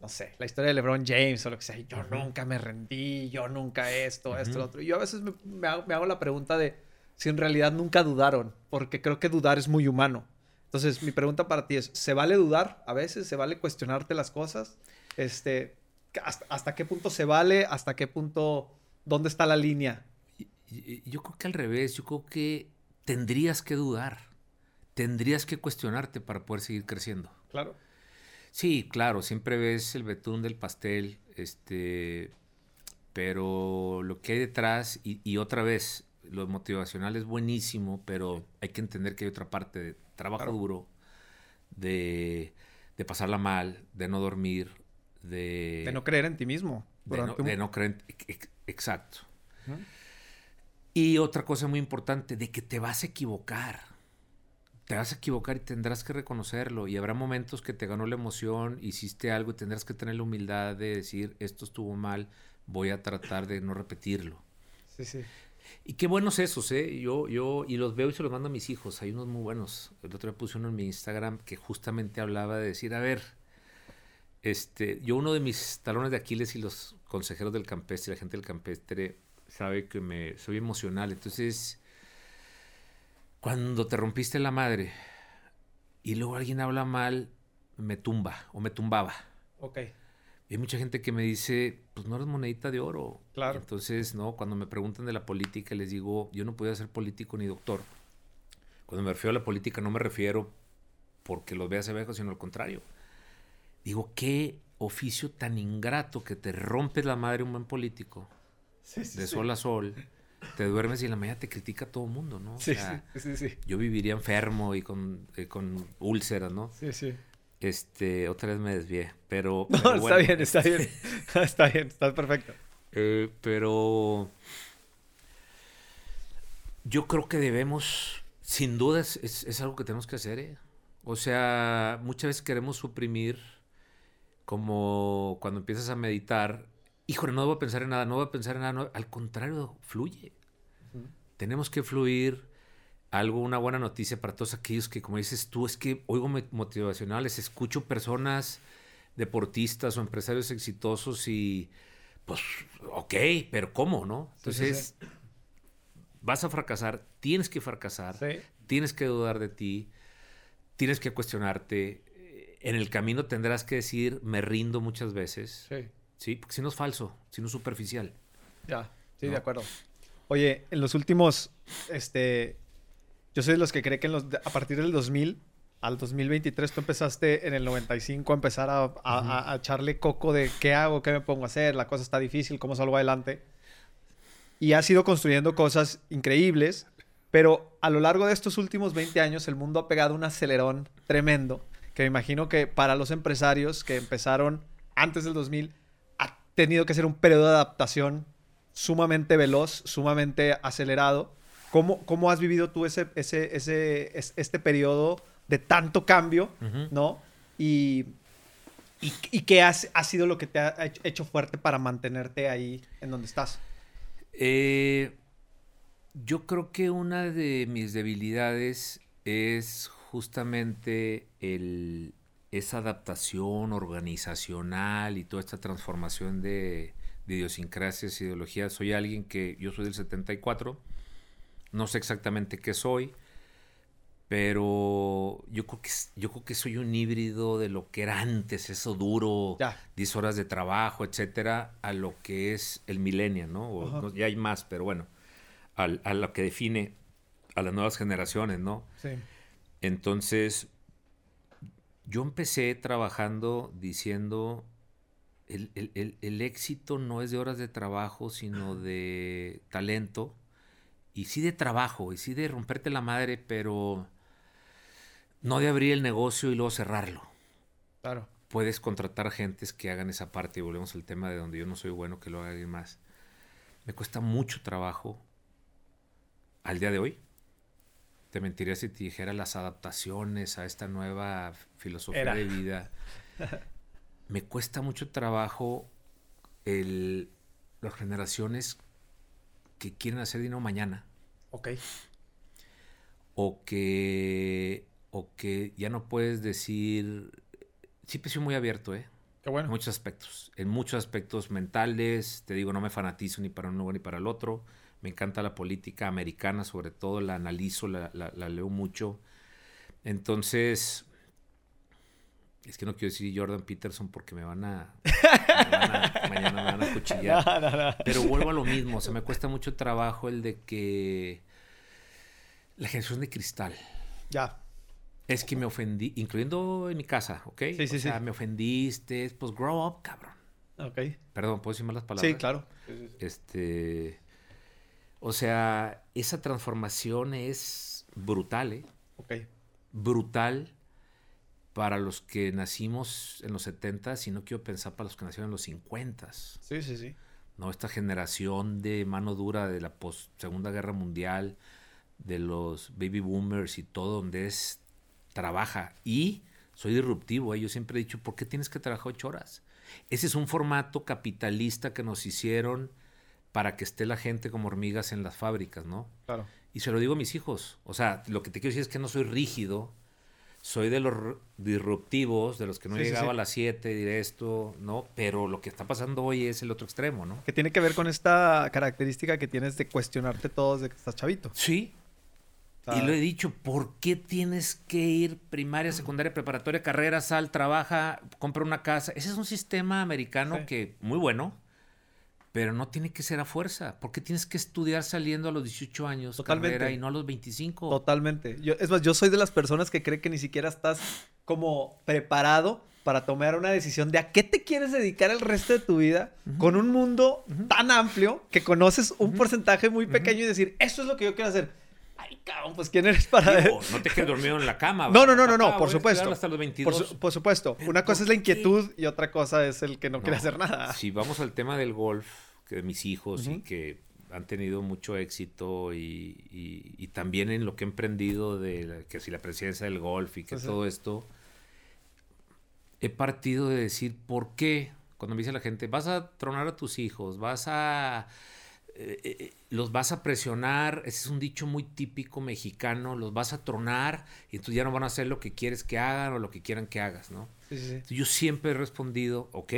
no sé, la historia de LeBron James o lo que sea. Yo nunca me rendí, yo nunca esto, esto, lo otro. Y yo a veces me, hago, la pregunta de si en realidad nunca dudaron, porque creo que dudar es muy humano. Entonces, mi pregunta para ti es, ¿se vale dudar a veces? ¿Se vale cuestionarte las cosas? Este, hasta, qué punto se vale? ¿Hasta qué punto? ¿Dónde está la línea? Yo creo que al revés, yo creo que tendrías que dudar, tendrías que cuestionarte para poder seguir creciendo. Claro. Sí, claro, siempre ves el betún del pastel, este, pero lo que hay detrás, y, otra vez, lo motivacional es buenísimo, pero hay que entender que hay otra parte de trabajo duro, de, de pasarla mal, de no dormir, de... De no creer en ti mismo. De no, creer en... Exacto. Y otra cosa muy importante, de que te vas a equivocar. Te vas a equivocar y tendrás que reconocerlo. Y habrá momentos que te ganó la emoción, hiciste algo y tendrás que tener la humildad de decir, esto estuvo mal, voy a tratar de no repetirlo. Sí, sí. Y qué buenos esos, ¿eh? Yo, yo, y los veo y se los mando a mis hijos. Hay unos muy buenos. El otro día puse uno en mi Instagram que justamente hablaba de decir, a ver, este, yo uno de mis talones de Aquiles y los consejeros del campestre, la gente del campestre, sabe que me soy emocional. Entonces, cuando te rompiste la madre y luego alguien habla mal, me tumba o me tumbaba. Ok. Y hay mucha gente que me dice, pues no eres monedita de oro. Claro. Entonces, no, cuando me preguntan de la política, les digo, yo no podía ser político ni doctor. Cuando me refiero a la política, no me refiero porque los veas abajo, sino al contrario. Digo, qué oficio tan ingrato que te rompes la madre un buen político. de sol a sol. Te duermes y en la mañana te critica todo el mundo, ¿no? sí, sí, sí, Yo viviría enfermo y con, eh, con úlceras, ¿no? Sí, sí. Este, otra vez me desvié, pero... No, está bien, está bien. está bien, está perfecto. Eh, pero yo creo que debemos, sin duda, es, algo que tenemos que hacer. ¿eh? O sea, muchas veces queremos suprimir, como cuando empiezas a meditar, híjole, no voy a pensar en nada, no voy a pensar en nada. al contrario, fluye. Tenemos que fluir algo, una buena noticia para todos aquellos que, como dices tú, es que oigo motivacionales, escucho personas deportistas o empresarios exitosos y, pues, ok, pero ¿cómo, no? Entonces, vas a fracasar, tienes que fracasar, tienes que dudar de ti, tienes que cuestionarte. En el camino tendrás que decir, me rindo muchas veces. Sí. Sí, porque si no es falso, si no es superficial. Ya, sí, de acuerdo. Oye, en los últimos, este, yo soy de los que cree que a partir del 2000 al 2023 tú empezaste en el 95 a empezar a, echarle coco de qué hago, qué me pongo a hacer, la cosa está difícil, cómo salgo adelante. Y has ido construyendo cosas increíbles, pero a lo largo de estos últimos 20 años el mundo ha pegado un acelerón tremendo, que me imagino que para los empresarios que empezaron antes del 2000 ha tenido que ser un periodo de adaptación sumamente veloz, sumamente acelerado ¿Cómo, has vivido tú ese, ese, ese, este periodo de tanto cambio, ¿no? Y, y, qué ha sido lo que te ha hecho fuerte para mantenerte ahí en donde estás? Eh, yo creo que una de mis debilidades es justamente el, esa adaptación organizacional y toda esta transformación de, de idiosincrasias, ideologías. Soy alguien que, yo soy del 74, no sé exactamente qué soy, Pero yo creo que yo creo que soy un híbrido de lo que era antes, eso duro, Ya. 10 horas de trabajo, etcétera, a lo que es el milenio, ¿no? O no- Ya hay más, pero bueno, al- a lo que define a las nuevas generaciones, ¿no? Sí. Entonces, yo empecé trabajando diciendo, el, el- el- el éxito no es de horas de trabajo, sino de talento, y sí de trabajo, y sí de romperte la madre, pero no de abrir el negocio y luego cerrarlo. Claro. Puedes contratar gentes que hagan esa parte, y volvemos al tema de donde yo no soy bueno, que lo haga alguien más. Me cuesta mucho trabajo al día de hoy. Te mentiría si te dijera las adaptaciones a esta nueva filosofía Era. de vida. Me cuesta mucho trabajo el, las generaciones que quieren hacer dinero mañana Ok. o que, o que ya no puedes decir... Siempre soy muy abierto, ¿eh? Qué En bueno. muchos aspectos. En muchos aspectos mentales, te digo, no me fanatizo ni para un lugar ni para el otro. Me encanta la política americana, sobre todo, la analizo, la, la- la leo mucho. Entonces, es que no quiero decir Jordan Peterson porque me van a... me van a- mañana me van a cuchillar. No, no, no. Pero vuelvo a lo mismo, o sea, me cuesta mucho trabajo el de que la generación de cristal. Ya. Es que me ofendí, incluyendo en mi casa, ¿ok? Sí, sí, o sea, sí. me ofendiste, pues grow up, cabrón. Ok. Perdón, ¿puedo decir malas palabras? Sí, claro. Este, o sea, esa transformación es brutal, ¿eh? Ok. Brutal para los que nacimos en los 70 y no quiero pensar para los que nacieron en los 50 Sí, sí, sí. ¿no? Esta generación de mano dura de la post Segunda Guerra Mundial, de los baby boomers y todo, donde es trabaja. Y soy disruptivo, ¿eh? yo siempre he dicho, ¿por qué tienes que trabajar ocho horas? Ese es un formato capitalista que nos hicieron para que esté la gente como hormigas en las fábricas, ¿no? Claro. Y se lo digo a mis hijos. O sea, lo que te quiero decir es que no soy rígido. Soy de los disruptivos, de los que no Sí, llegaba sí. a las 7, diré esto, ¿no? Pero lo que está pasando hoy es el otro extremo, ¿no? Que tiene que ver con esta característica que tienes de cuestionarte todo desde que estás chavito. Sí. O sea, Y lo he dicho, ¿por qué tienes que ir primaria, secundaria, preparatoria, carrera, sal, trabaja, compra una casa? Ese es un sistema americano que muy bueno, pero no tiene que ser a fuerza. ¿Por qué tienes que estudiar saliendo a los 18 años Totalmente. carrera y no a los 25? Totalmente. Yo, es más, yo soy de las personas que cree que ni siquiera estás como preparado para tomar una decisión de a qué te quieres dedicar el resto de tu vida con un mundo tan amplio que conoces un porcentaje muy pequeño y decir, eso es lo que yo quiero hacer. Ay, cabrón, pues ¿quién eres para Digo, no te quedes dormido en la cama. No, no, no, no, no, por voy a estudiar supuesto. Hasta los Por, 22. su- por supuesto. Pero Una cosa ¿por es la qué? inquietud y otra cosa es el que no, quiere hacer nada. Si vamos al tema del golf, que de mis hijos y que han tenido mucho éxito y, y- y también en lo que he emprendido de la- que si la presidencia del golf y que Sí, sí. todo esto, he partido de decir, ¿por qué? Cuando me dice la gente, vas a tronar a tus hijos, vas a... eh, eh, los vas a presionar, ese es un dicho muy típico mexicano, los vas a tronar y entonces ya no van a hacer lo que quieres que hagan o lo que quieran que hagas, ¿no? Sí, sí, sí. Entonces, Yo siempre he respondido, ok.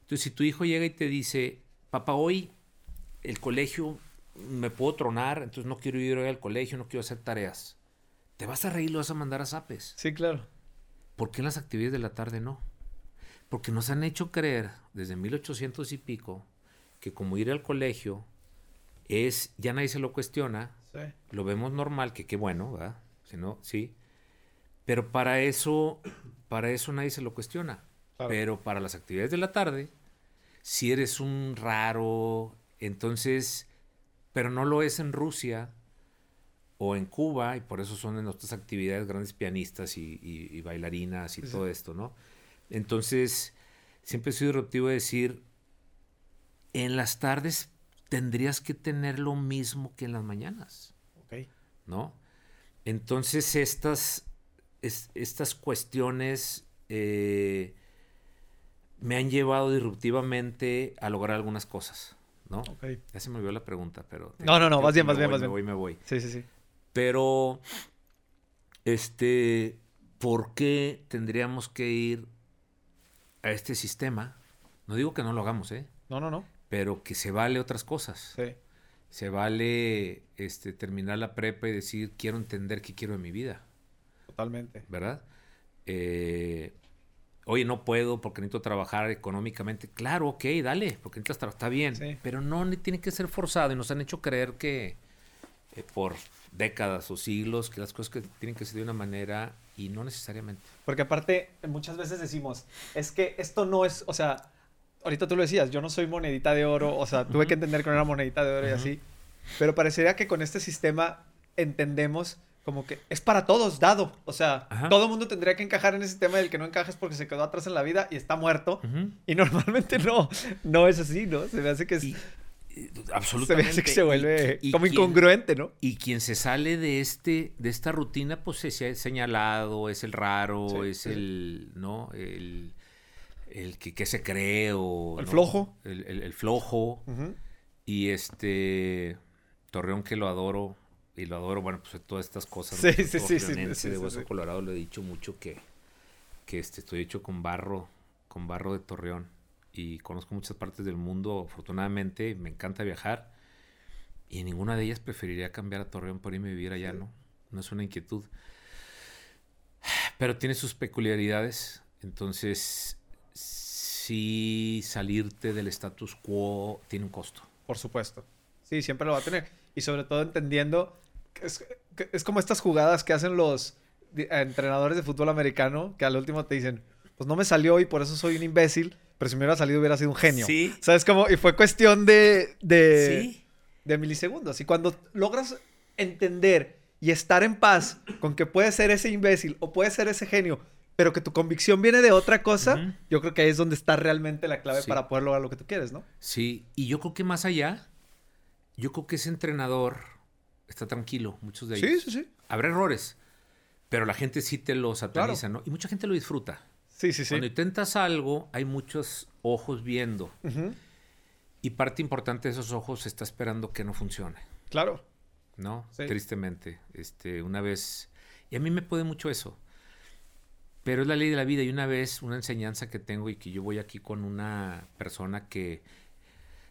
Entonces, si tu hijo llega y te dice, papá, hoy el colegio me puedo tronar, entonces no quiero ir hoy al colegio, no quiero hacer tareas. Te vas a reír lo vas a mandar a zapes. Sí, claro. ¿Por qué en las actividades de la tarde no? Porque nos han hecho creer desde 1800 y pico que como ir al colegio es, ya nadie se lo cuestiona, Sí. lo vemos normal, que qué bueno, ¿verdad? Si no, sí. Pero para eso, para eso nadie se lo cuestiona. Claro. Pero para las actividades de la tarde, si eres un raro, entonces, pero no lo es en Rusia o en Cuba, y por eso son en nuestras actividades grandes pianistas y, y- y bailarinas y Sí, todo esto, ¿no? Entonces, siempre he sido disruptivo de decir, en las tardes tendrías que tener lo mismo que en las mañanas. Ok. ¿no? Entonces estas, es- estas cuestiones eh, me han llevado disruptivamente a lograr algunas cosas, ¿no? Ya se me olvidó la pregunta, pero... No, no, no, vas bien, vas bien, voy, vas me bien. voy, me voy. Sí, sí, sí. Pero, este, ¿por qué tendríamos que ir a este sistema? No digo que no lo hagamos, ¿eh? No, no, no. Pero que se vale otras cosas. Sí. Se vale este, terminar la prepa y decir, quiero entender qué quiero en mi vida. Totalmente. ¿Verdad? Eh, oye, no puedo porque necesito trabajar económicamente. Claro, ok, dale, porque necesitas trabajar, está bien. Pero no tiene que ser forzado y nos han hecho creer que eh, por décadas o siglos que las cosas que tienen que ser de una manera y no necesariamente. Porque aparte, muchas veces decimos, es que esto no es, o sea, ahorita tú lo decías, yo no soy monedita de oro, o sea, tuve que entender que no era monedita de oro y así, pero parecería que con este sistema entendemos como que es para todos dado, o sea, todo el mundo tendría que encajar en ese sistema del que no encajes porque se quedó atrás en la vida y está muerto, y normalmente no, no es así, ¿no? Se me hace que es... absolutamente. Se me que se vuelve como incongruente, ¿no? Y quien se sale de este, de esta rutina, pues es señalado, es el raro, es el, ¿no? El, el que, se cree o... El flojo. El, flojo. Y este... Torreón que lo adoro. Y lo adoro, bueno, pues todas estas cosas. Sí, sí, sí, sí, De Hueso Colorado lo he dicho mucho que, que este, estoy hecho con barro, con barro de Torreón. Y conozco muchas partes del mundo, afortunadamente, me encanta viajar. Y en ninguna de ellas preferiría cambiar a Torreón por irme a vivir allá, ¿no? No es una inquietud. Pero tiene sus peculiaridades. Entonces, sí salirte del status quo tiene un costo. Por supuesto. Sí, siempre lo va a tener. Y sobre todo entendiendo que es, como estas jugadas que hacen los entrenadores de fútbol americano que al último te dicen, pues no me salió y por eso soy un imbécil, pero si me hubiera salido hubiera sido un genio. Sí. ¿Sabes cómo? Y fue cuestión de, de, de milisegundos. Y cuando logras entender y estar en paz con que puede ser ese imbécil o puede ser ese genio, pero que tu convicción viene de otra cosa, yo creo que ahí es donde está realmente la clave para poder lograr lo que tú quieres, ¿no? Sí, y yo creo que más allá, yo creo que ese entrenador está tranquilo, muchos de ellos. Sí, sí, sí. Habrá errores, pero la gente sí te lo sataniza, ¿no? Y mucha gente lo disfruta. Sí, sí, sí. Cuando intentas algo, hay muchos ojos viendo. Y parte importante de esos ojos está esperando que no funcione. Claro. ¿No? Tristemente. Este, una vez. Y a mí me puede mucho eso. Pero es la ley de la vida y una vez una enseñanza que tengo y que yo voy aquí con una persona que,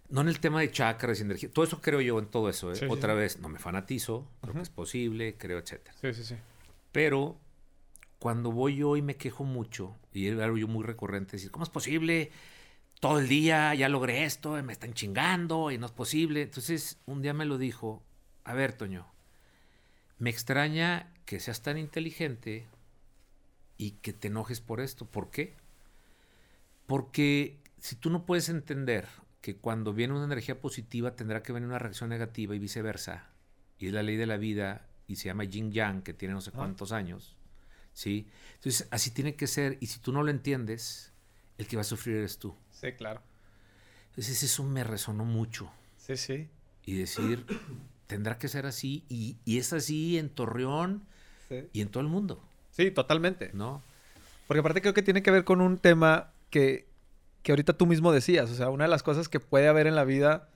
no en el tema de chakras y energía, todo eso creo yo en todo eso, ¿eh? otra vez, no me fanatizo, creo que es posible, creo, etcétera. Sí, sí, sí. Pero cuando voy yo y me quejo mucho, y es algo yo muy recurrente, decir, ¿cómo es posible? Todo el día ya logré esto, me están chingando y no es posible. Entonces, un día me lo dijo, a ver, Toño, me extraña que seas tan inteligente y que te enojes por esto. ¿Por qué? Porque si tú no puedes entender que cuando viene una energía positiva tendrá que venir una reacción negativa y viceversa, y es la ley de la vida y se llama Yin Yang, que tiene no sé cuántos años, ¿sí? Entonces, así tiene que ser, y si tú no lo entiendes, el que va a sufrir eres tú. Sí, claro. Entonces, eso me resonó mucho. Sí, sí. Y decir, tendrá que ser así, y, y es así en Torreón y en todo el mundo. Sí, totalmente. ¿No? Porque aparte creo que tiene que ver con un tema que, que ahorita tú mismo decías. O sea, una de las cosas que puede haber en la vida,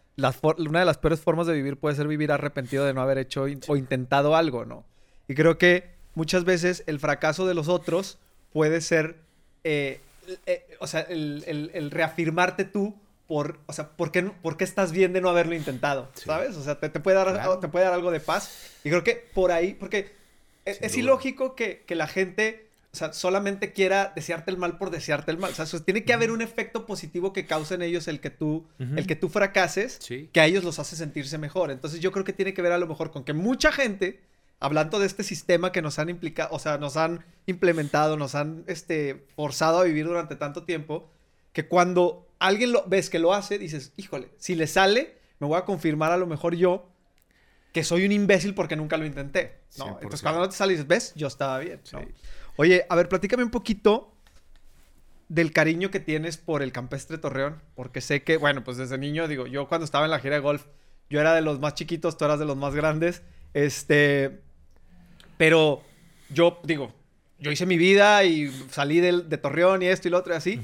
una de las peores formas de vivir puede ser vivir arrepentido de no haber hecho o intentado algo, ¿no? Y creo que muchas veces el fracaso de los otros puede ser, eh, eh, o sea, el, reafirmarte tú por, o sea, ¿por qué, ¿por qué, estás bien de no haberlo intentado? ¿Sabes? O sea, te, puede dar, te puede dar algo de paz. Y creo que por ahí, porque es, ilógico que, la gente o sea, solamente quiera desearte el mal por desearte el mal. O sea, tiene que haber un efecto positivo que cause en ellos el que tú, el que tú fracases, que a ellos los hace sentirse mejor. Entonces yo creo que tiene que ver a lo mejor con que mucha gente, hablando de este sistema que nos han implicado, o sea, nos han implementado, nos han este, forzado a vivir durante tanto tiempo, que cuando alguien lo ves que lo hace, dices, híjole, si le sale, me voy a confirmar a lo mejor yo que soy un imbécil porque nunca lo intenté. ¿no? Entonces, cuando no te sales, ves, yo estaba bien. Oye, a ver, platícame un poquito del cariño que tienes por el campestre Torreón, porque sé que, bueno, pues desde niño, digo, yo cuando estaba en la gira de golf, yo era de los más chiquitos, tú eras de los más grandes, este, pero yo, digo, yo hice mi vida y salí de, de Torreón y esto y lo otro y así,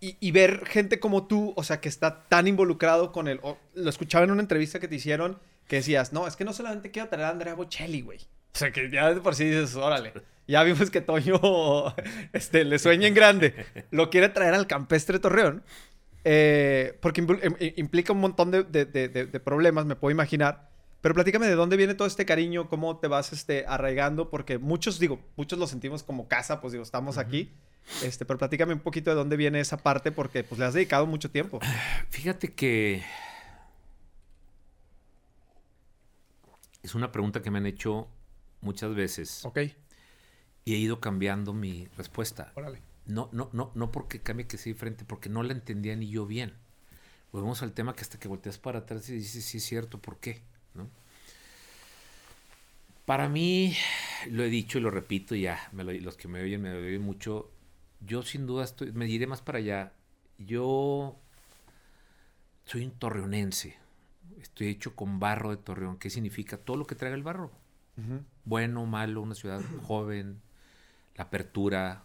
y, y, ver gente como tú, o sea, que está tan involucrado con él, lo escuchaba en una entrevista que te hicieron, que decías, no, es que no solamente quiero traer a Andrea Bocelli, güey. O sea, que ya de por sí dices, órale. Ya vimos que Toño este, le sueña en grande. Lo quiere traer al campestre Torreón. Eh, porque im- implica un montón de, de- de- de- de problemas, me puedo imaginar. Pero platícame de dónde viene todo este cariño, cómo te vas este, arraigando, porque muchos, digo, muchos lo sentimos como casa, pues digo, estamos aquí. Este, pero platícame un poquito de dónde viene esa parte, porque pues le has dedicado mucho tiempo. Fíjate que es una pregunta que me han hecho muchas veces Ok. y he ido cambiando mi respuesta. Órale. No, no, no, no porque cambie que sea diferente, porque no la entendía ni yo bien. Volvemos al tema que hasta que volteas para atrás y dices, sí es cierto, ¿por qué? ¿No? Para mí, lo he dicho y lo repito, ya, me lo- los que me oyen me oyen mucho, yo sin duda estoy, me diré más para allá. Yo soy un torreonense, estoy hecho con barro de Torreón. ¿Qué significa? Todo lo que traiga el barro bueno, malo, una ciudad joven, la apertura.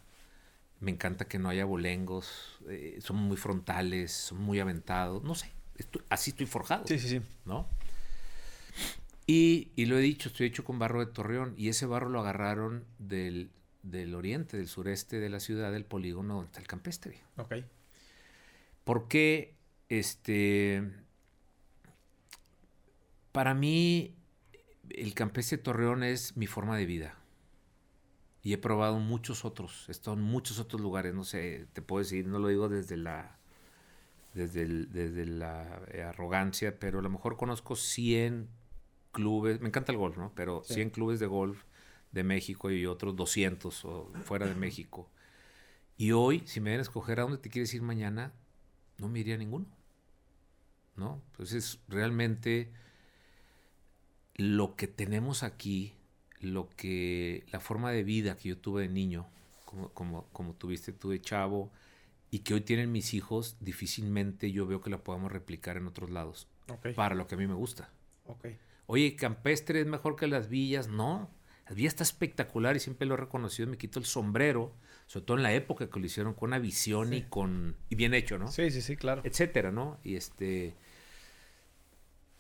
Me encanta que no haya bolengos, eh, son muy frontales, son muy aventados, no sé, estoy- así estoy forjado, Sí, sí, sí. ¿no? Y, y lo he dicho, estoy hecho con barro de Torreón y ese barro lo agarraron del, del oriente, del sureste de la ciudad, del polígono donde está el campestre. Ok. ¿Por qué? Este. Para mí, el campestre Torreón es mi forma de vida. Y he probado muchos otros. He estado en muchos otros lugares. No sé, te puedo decir, no lo digo desde la. Desde, el- desde la eh, arrogancia, pero a lo mejor conozco 100 clubes. Me encanta el golf, ¿no? Pero Sí. 100 clubes de golf de México y otros 200 o fuera de México. Y hoy, si me deben escoger a dónde te quieres ir mañana, no me iría a ninguno. ¿No? Entonces, realmente lo que tenemos aquí, lo que la forma de vida que yo tuve de niño, como, como, como tuviste tú de chavo, y que hoy tienen mis hijos, difícilmente yo veo que la podamos replicar en otros lados, Ok. para lo que a mí me gusta. Ok. Oye, campestre es mejor que las villas. No, las villas está espectacular y siempre lo he reconocido. Me quito el sombrero, sobre todo en la época que lo hicieron con una visión y Sí. con y bien hecho, ¿no? Sí, sí, sí, claro. Etcétera, ¿no? Y este,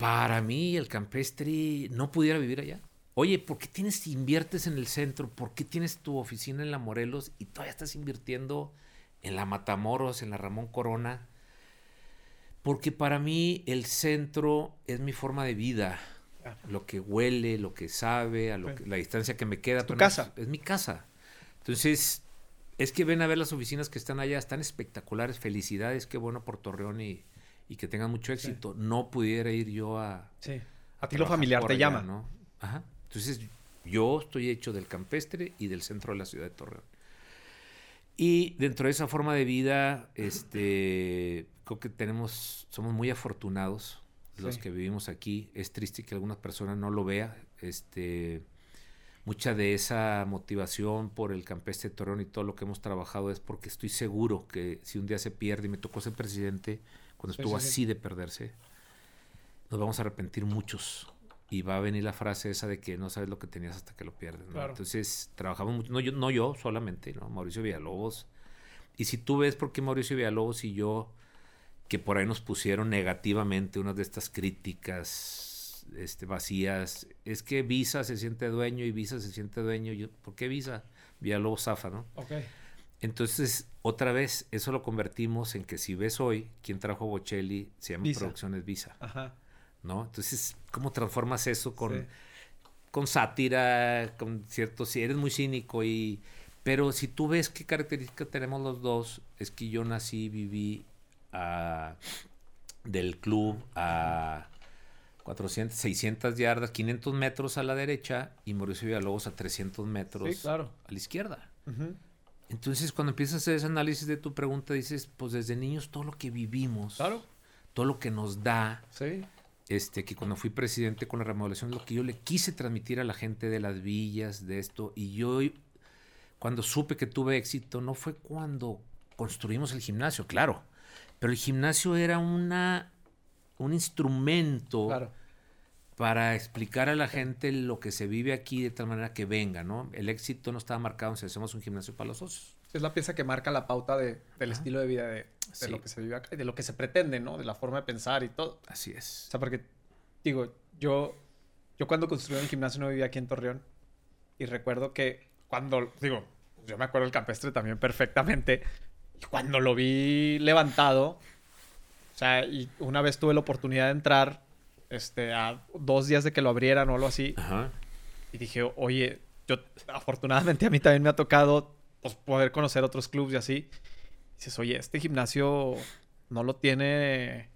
para mí el campestre no pudiera vivir allá. Oye, ¿por qué tienes inviertes en el centro? ¿Por qué tienes tu oficina en la Morelos y todavía estás invirtiendo en la Matamoros, en la Ramón Corona? Porque para mí el centro es mi forma de vida Ah. lo que huele, lo que sabe, a lo que- la distancia que me queda. Es tu casa. Es, mi casa. Entonces, es que ven a ver las oficinas que están allá, están espectaculares. Felicidades, qué bueno por Torreón y, y que tengan mucho éxito. No pudiera ir yo a... Sí. A ti lo familiar te allá, llama. ¿no? Ajá. Entonces, yo estoy hecho del campestre y del centro de la ciudad de Torreón. Y dentro de esa forma de vida, este, creo que tenemos, somos muy afortunados los Sí. que vivimos aquí. Es triste que algunas personas no lo vean. Este, mucha de esa motivación por el campestre de Torreón y todo lo que hemos trabajado es porque estoy seguro que si un día se pierde y me tocó ser presidente cuando estuvo sí, sí. así de perderse, nos vamos a arrepentir muchos. Y va a venir la frase esa de que no sabes lo que tenías hasta que lo pierdes. ¿no? Claro. Entonces, trabajamos mucho, no yo, no yo solamente, ¿no? Mauricio Villalobos. Y si tú ves por qué Mauricio Villalobos y yo, que por ahí nos pusieron negativamente unas de estas críticas este, vacías, es que Visa se siente dueño y Visa se siente dueño. Yo, ¿Por qué Visa? Villalobos zafa, ¿no? Ok. Entonces, otra vez, eso lo convertimos en que si ves hoy, quien trajo Bocelli se llama Visa. Producciones Visa, Ajá. ¿no? Entonces, ¿cómo transformas eso con, Sí. con sátira, con cierto, si eres muy cínico y... Pero si tú ves qué característica tenemos los dos, es que yo nací, viví a- del club a 400, 600 yardas, 500 metros a la derecha y Mauricio Villalobos a 300 metros Sí, claro. a la izquierda. Ujú. Entonces, cuando empiezas a hacer ese análisis de tu pregunta, dices, pues desde niños todo lo que vivimos, Claro. todo lo que nos da, Sí. este, que cuando fui presidente con la remodelación, lo que yo le quise transmitir a la gente de las villas, de esto, y yo cuando supe que tuve éxito, no fue cuando construimos el gimnasio, claro, pero el gimnasio era una, un instrumento Claro. Para explicar a la gente lo que se vive aquí de tal manera que venga, ¿no? El éxito no estaba marcado si hacemos un gimnasio para los socios. Es la pieza que marca la pauta de- del estilo de vida de, de Sí. lo que se vive acá y de lo que se pretende, ¿no? De la forma de pensar y todo. Así O es. sea, porque, digo, yo, yo cuando construí el gimnasio no vivía aquí en Torreón. Y recuerdo que cuando, digo, yo me acuerdo del campestre también perfectamente. Y cuando lo vi levantado, sea, y una vez tuve la oportunidad de entrar este, a dos días de que lo abrieran o algo así. Ajá. Y dije, oye, yo afortunadamente a mí también me ha tocado pues, poder conocer otros clubes y así. Y dices, oye, este gimnasio no lo tiene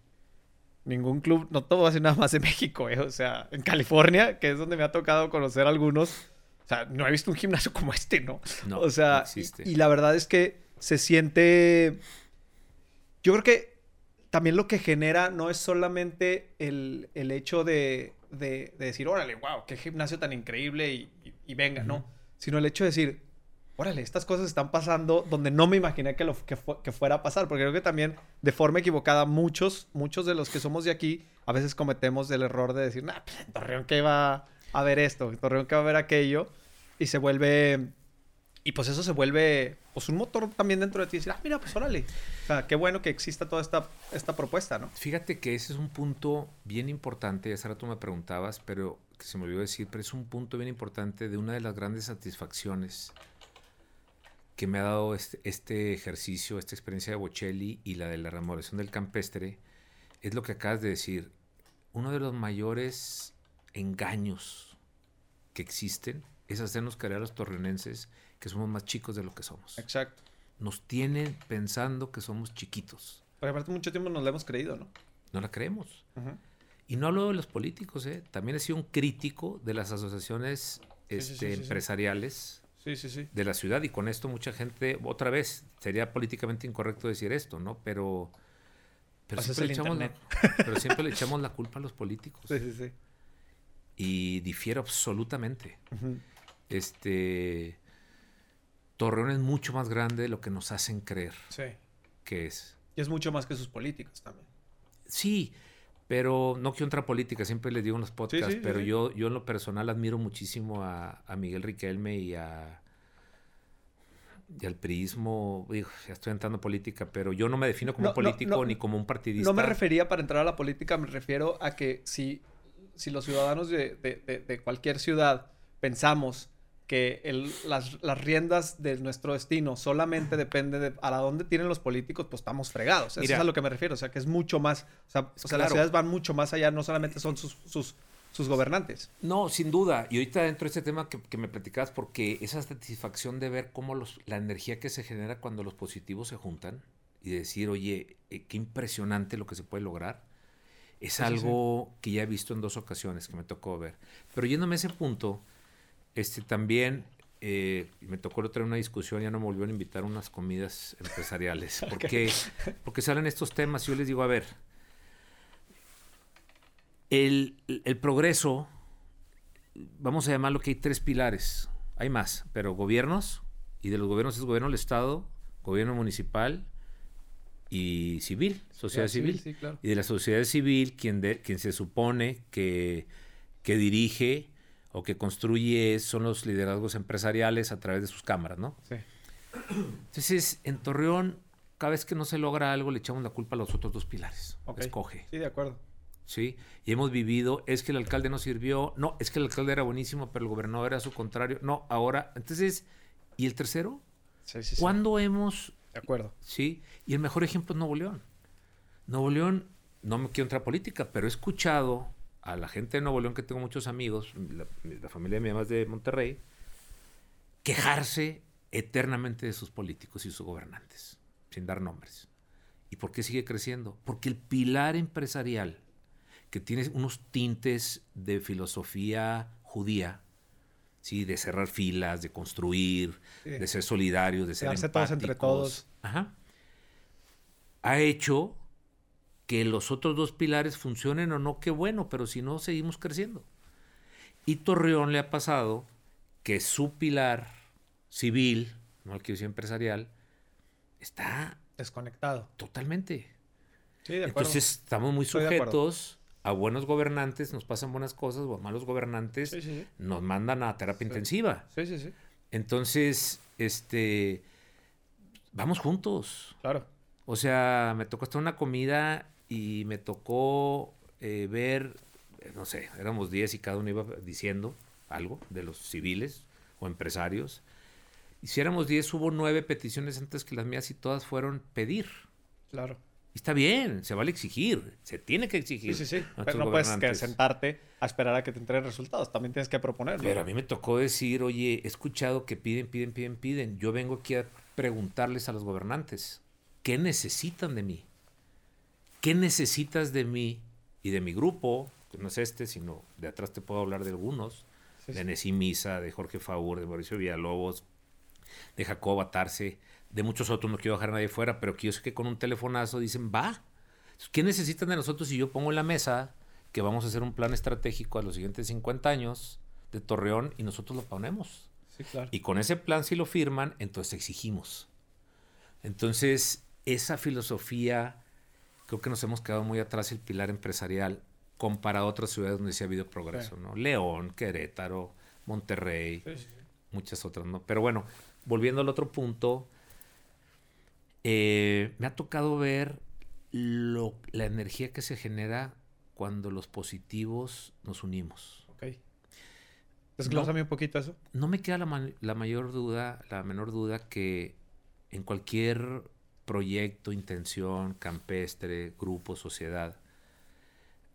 ningún club, no todo va a ser nada más en México, ¿eh? o sea, en California, que es donde me ha tocado conocer algunos, o sea, no he visto un gimnasio como este, ¿no? No, o sea, no existe. y, y la verdad es que se siente, yo creo que también lo que genera no es solamente el, el hecho de, de, de decir, órale, wow, qué gimnasio tan increíble y, y- y venga. ¿no? Sino el hecho de decir, órale, estas cosas están pasando donde no me imaginé que, lo, que, fu- que fuera a pasar. Porque creo que también, de forma equivocada, muchos, muchos de los que somos de aquí, a veces cometemos el error de decir, nah, pues, en Torreón que va a haber esto, en Torreón que va a haber aquello. Y se vuelve... Y pues eso se vuelve pues un motor también dentro de ti. Decir, ah, mira, pues órale. O sea, qué bueno que exista toda esta, esta propuesta, ¿no? Fíjate que ese es un punto bien importante, hace rato me preguntabas, pero que se me olvidó decir, pero es un punto bien importante de una de las grandes satisfacciones que me ha dado este, este ejercicio, esta experiencia de Bocelli y la de la remodelación del campestre, es lo que acabas de decir. Uno de los mayores engaños que existen es hacernos creer a los torreonenses que somos más chicos de lo que somos. Exacto. Nos tienen pensando que somos chiquitos. Porque aparte mucho tiempo nos lo hemos creído, ¿no? No la creemos. Y no hablo de los políticos, ¿eh? también he sido un crítico de las asociaciones Sí, este, sí, sí, sí. empresariales de la ciudad y con esto mucha gente, otra vez, sería políticamente incorrecto decir esto, ¿no? Pero, pero, siempre, le echamos la, pero siempre le echamos la culpa a los políticos Sí, sí, sí. y difiero absolutamente. Este Torreón es mucho más grande de lo que nos hacen creer Sí. que es. Y es mucho más que sus políticos también. Sí, pero no quiero entrar a política, siempre les digo en los podcasts, sí, sí, pero. Yo, yo en lo personal admiro muchísimo a, a Miguel Riquelme y a y al priismo, digo, ya estoy entrando en política, pero yo no me defino como No, político no, ni como un partidista. No me refería para entrar a la política, me refiero a que si, si los ciudadanos de, de- de- de cualquier ciudad pensamos que el- las, las riendas de nuestro destino solamente depende de a la dónde tienen los políticos, pues estamos fregados. Eso Mira. es a lo que me refiero. O sea, que es mucho más. O sea, o sea, las ciudades van mucho más allá, no solamente son sus, sus, sus gobernantes. No, sin duda. Y ahorita dentro de este tema que, que me platicabas, porque esa satisfacción de ver cómo los, la energía que se genera cuando los positivos se juntan y decir, oye, eh, qué impresionante lo que se puede lograr, es Sí, sí, algo que ya he visto en dos ocasiones que me tocó ver. Pero yéndome a ese punto, este también eh, me tocó otra una discusión, ya no me volvieron a invitar a unas comidas empresariales. ¿Por qué? Porque salen estos temas y yo les digo, a ver, el, el progreso, vamos a llamarlo que hay tres pilares, hay más, pero gobiernos, y de los gobiernos es gobierno del Estado, gobierno municipal y civil, sociedad civil. Sí, claro. Y de la sociedad civil, quien, de- quien se supone que, que dirige o que construye son los liderazgos empresariales a través de sus cámaras, ¿no? Sí. Entonces, en Torreón, cada vez que no se logra algo, le echamos la culpa a los otros dos pilares. Ok. Escoge. Sí, de acuerdo. ¿sí? Y hemos vivido, es que el alcalde no sirvió, no, es que el alcalde era buenísimo, pero el gobernador era su contrario, no, ahora, entonces, ¿y el tercero? Sí, sí, sí. ¿Cuándo hemos, De acuerdo. sí? Y el mejor ejemplo es Nuevo León. Nuevo León, no me quiero entrar a política, pero he escuchado a la gente de Nuevo León, que tengo muchos amigos, la, la familia de mi mamá es de Monterrey, quejarse eternamente de sus políticos y sus gobernantes, sin dar nombres. ¿Y por qué sigue creciendo? Porque el pilar empresarial, que tiene unos tintes de filosofía judía, ¿sí? de cerrar filas, de construir, Sí. de ser solidarios, de ser todos entre empáticos, todos. Ajá. ha hecho que los otros dos pilares funcionen o no, qué bueno, pero si no, seguimos creciendo. Y Torreón le ha pasado que su pilar civil, no el que yo empresarial, está Desconectado. totalmente. Sí, de acuerdo. Entonces estamos muy Estoy sujetos a buenos gobernantes, nos pasan buenas cosas, o a malos gobernantes sí, sí, sí. nos mandan a terapia intensiva. Sí, sí, sí. Entonces, este, vamos juntos. Claro. O sea, me tocó en una comida y me tocó eh, ver, no sé, éramos 10 y cada uno iba diciendo algo de los civiles o empresarios. Y si éramos 10, hubo nueve peticiones antes que las mías y todas fueron pedir. Claro. Y está bien, se vale exigir, se tiene que exigir. Sí, sí, sí. Pero no puedes que sentarte a esperar a que te entreguen resultados. También tienes que proponer. Pero a mí me tocó decir, oye, he escuchado que piden, piden, piden, piden. Yo vengo aquí a preguntarles a los gobernantes, ¿qué necesitan de mí? ¿Qué necesitas de mí y de mi grupo? Que no es este, sino de atrás te puedo hablar de algunos. Sí, de. Nesí Misa, de Jorge Faur, de Mauricio Villalobos, de Jacob Atarce, de muchos otros, no quiero dejar a nadie fuera, pero que yo sé que con un telefonazo dicen, va. ¿Qué necesitan de nosotros si yo pongo en la mesa que vamos a hacer un plan estratégico a los siguientes 50 años de Torreón y nosotros lo ponemos? Sí, claro. Y con ese plan, si lo firman, entonces exigimos. Entonces, esa filosofía, creo que nos hemos quedado muy atrás el pilar empresarial comparado a otras ciudades donde sí ha habido progreso, Sí. ¿no? León, Querétaro, Monterrey, Sí, sí. muchas otras, ¿no? Pero bueno, volviendo al otro punto, eh, me ha tocado ver lo- la energía que se genera cuando los positivos nos unimos. Ok. Desglósame un poquito eso. No me queda la mayor duda, la menor duda que en cualquier proyecto, intención, campestre, grupo, sociedad,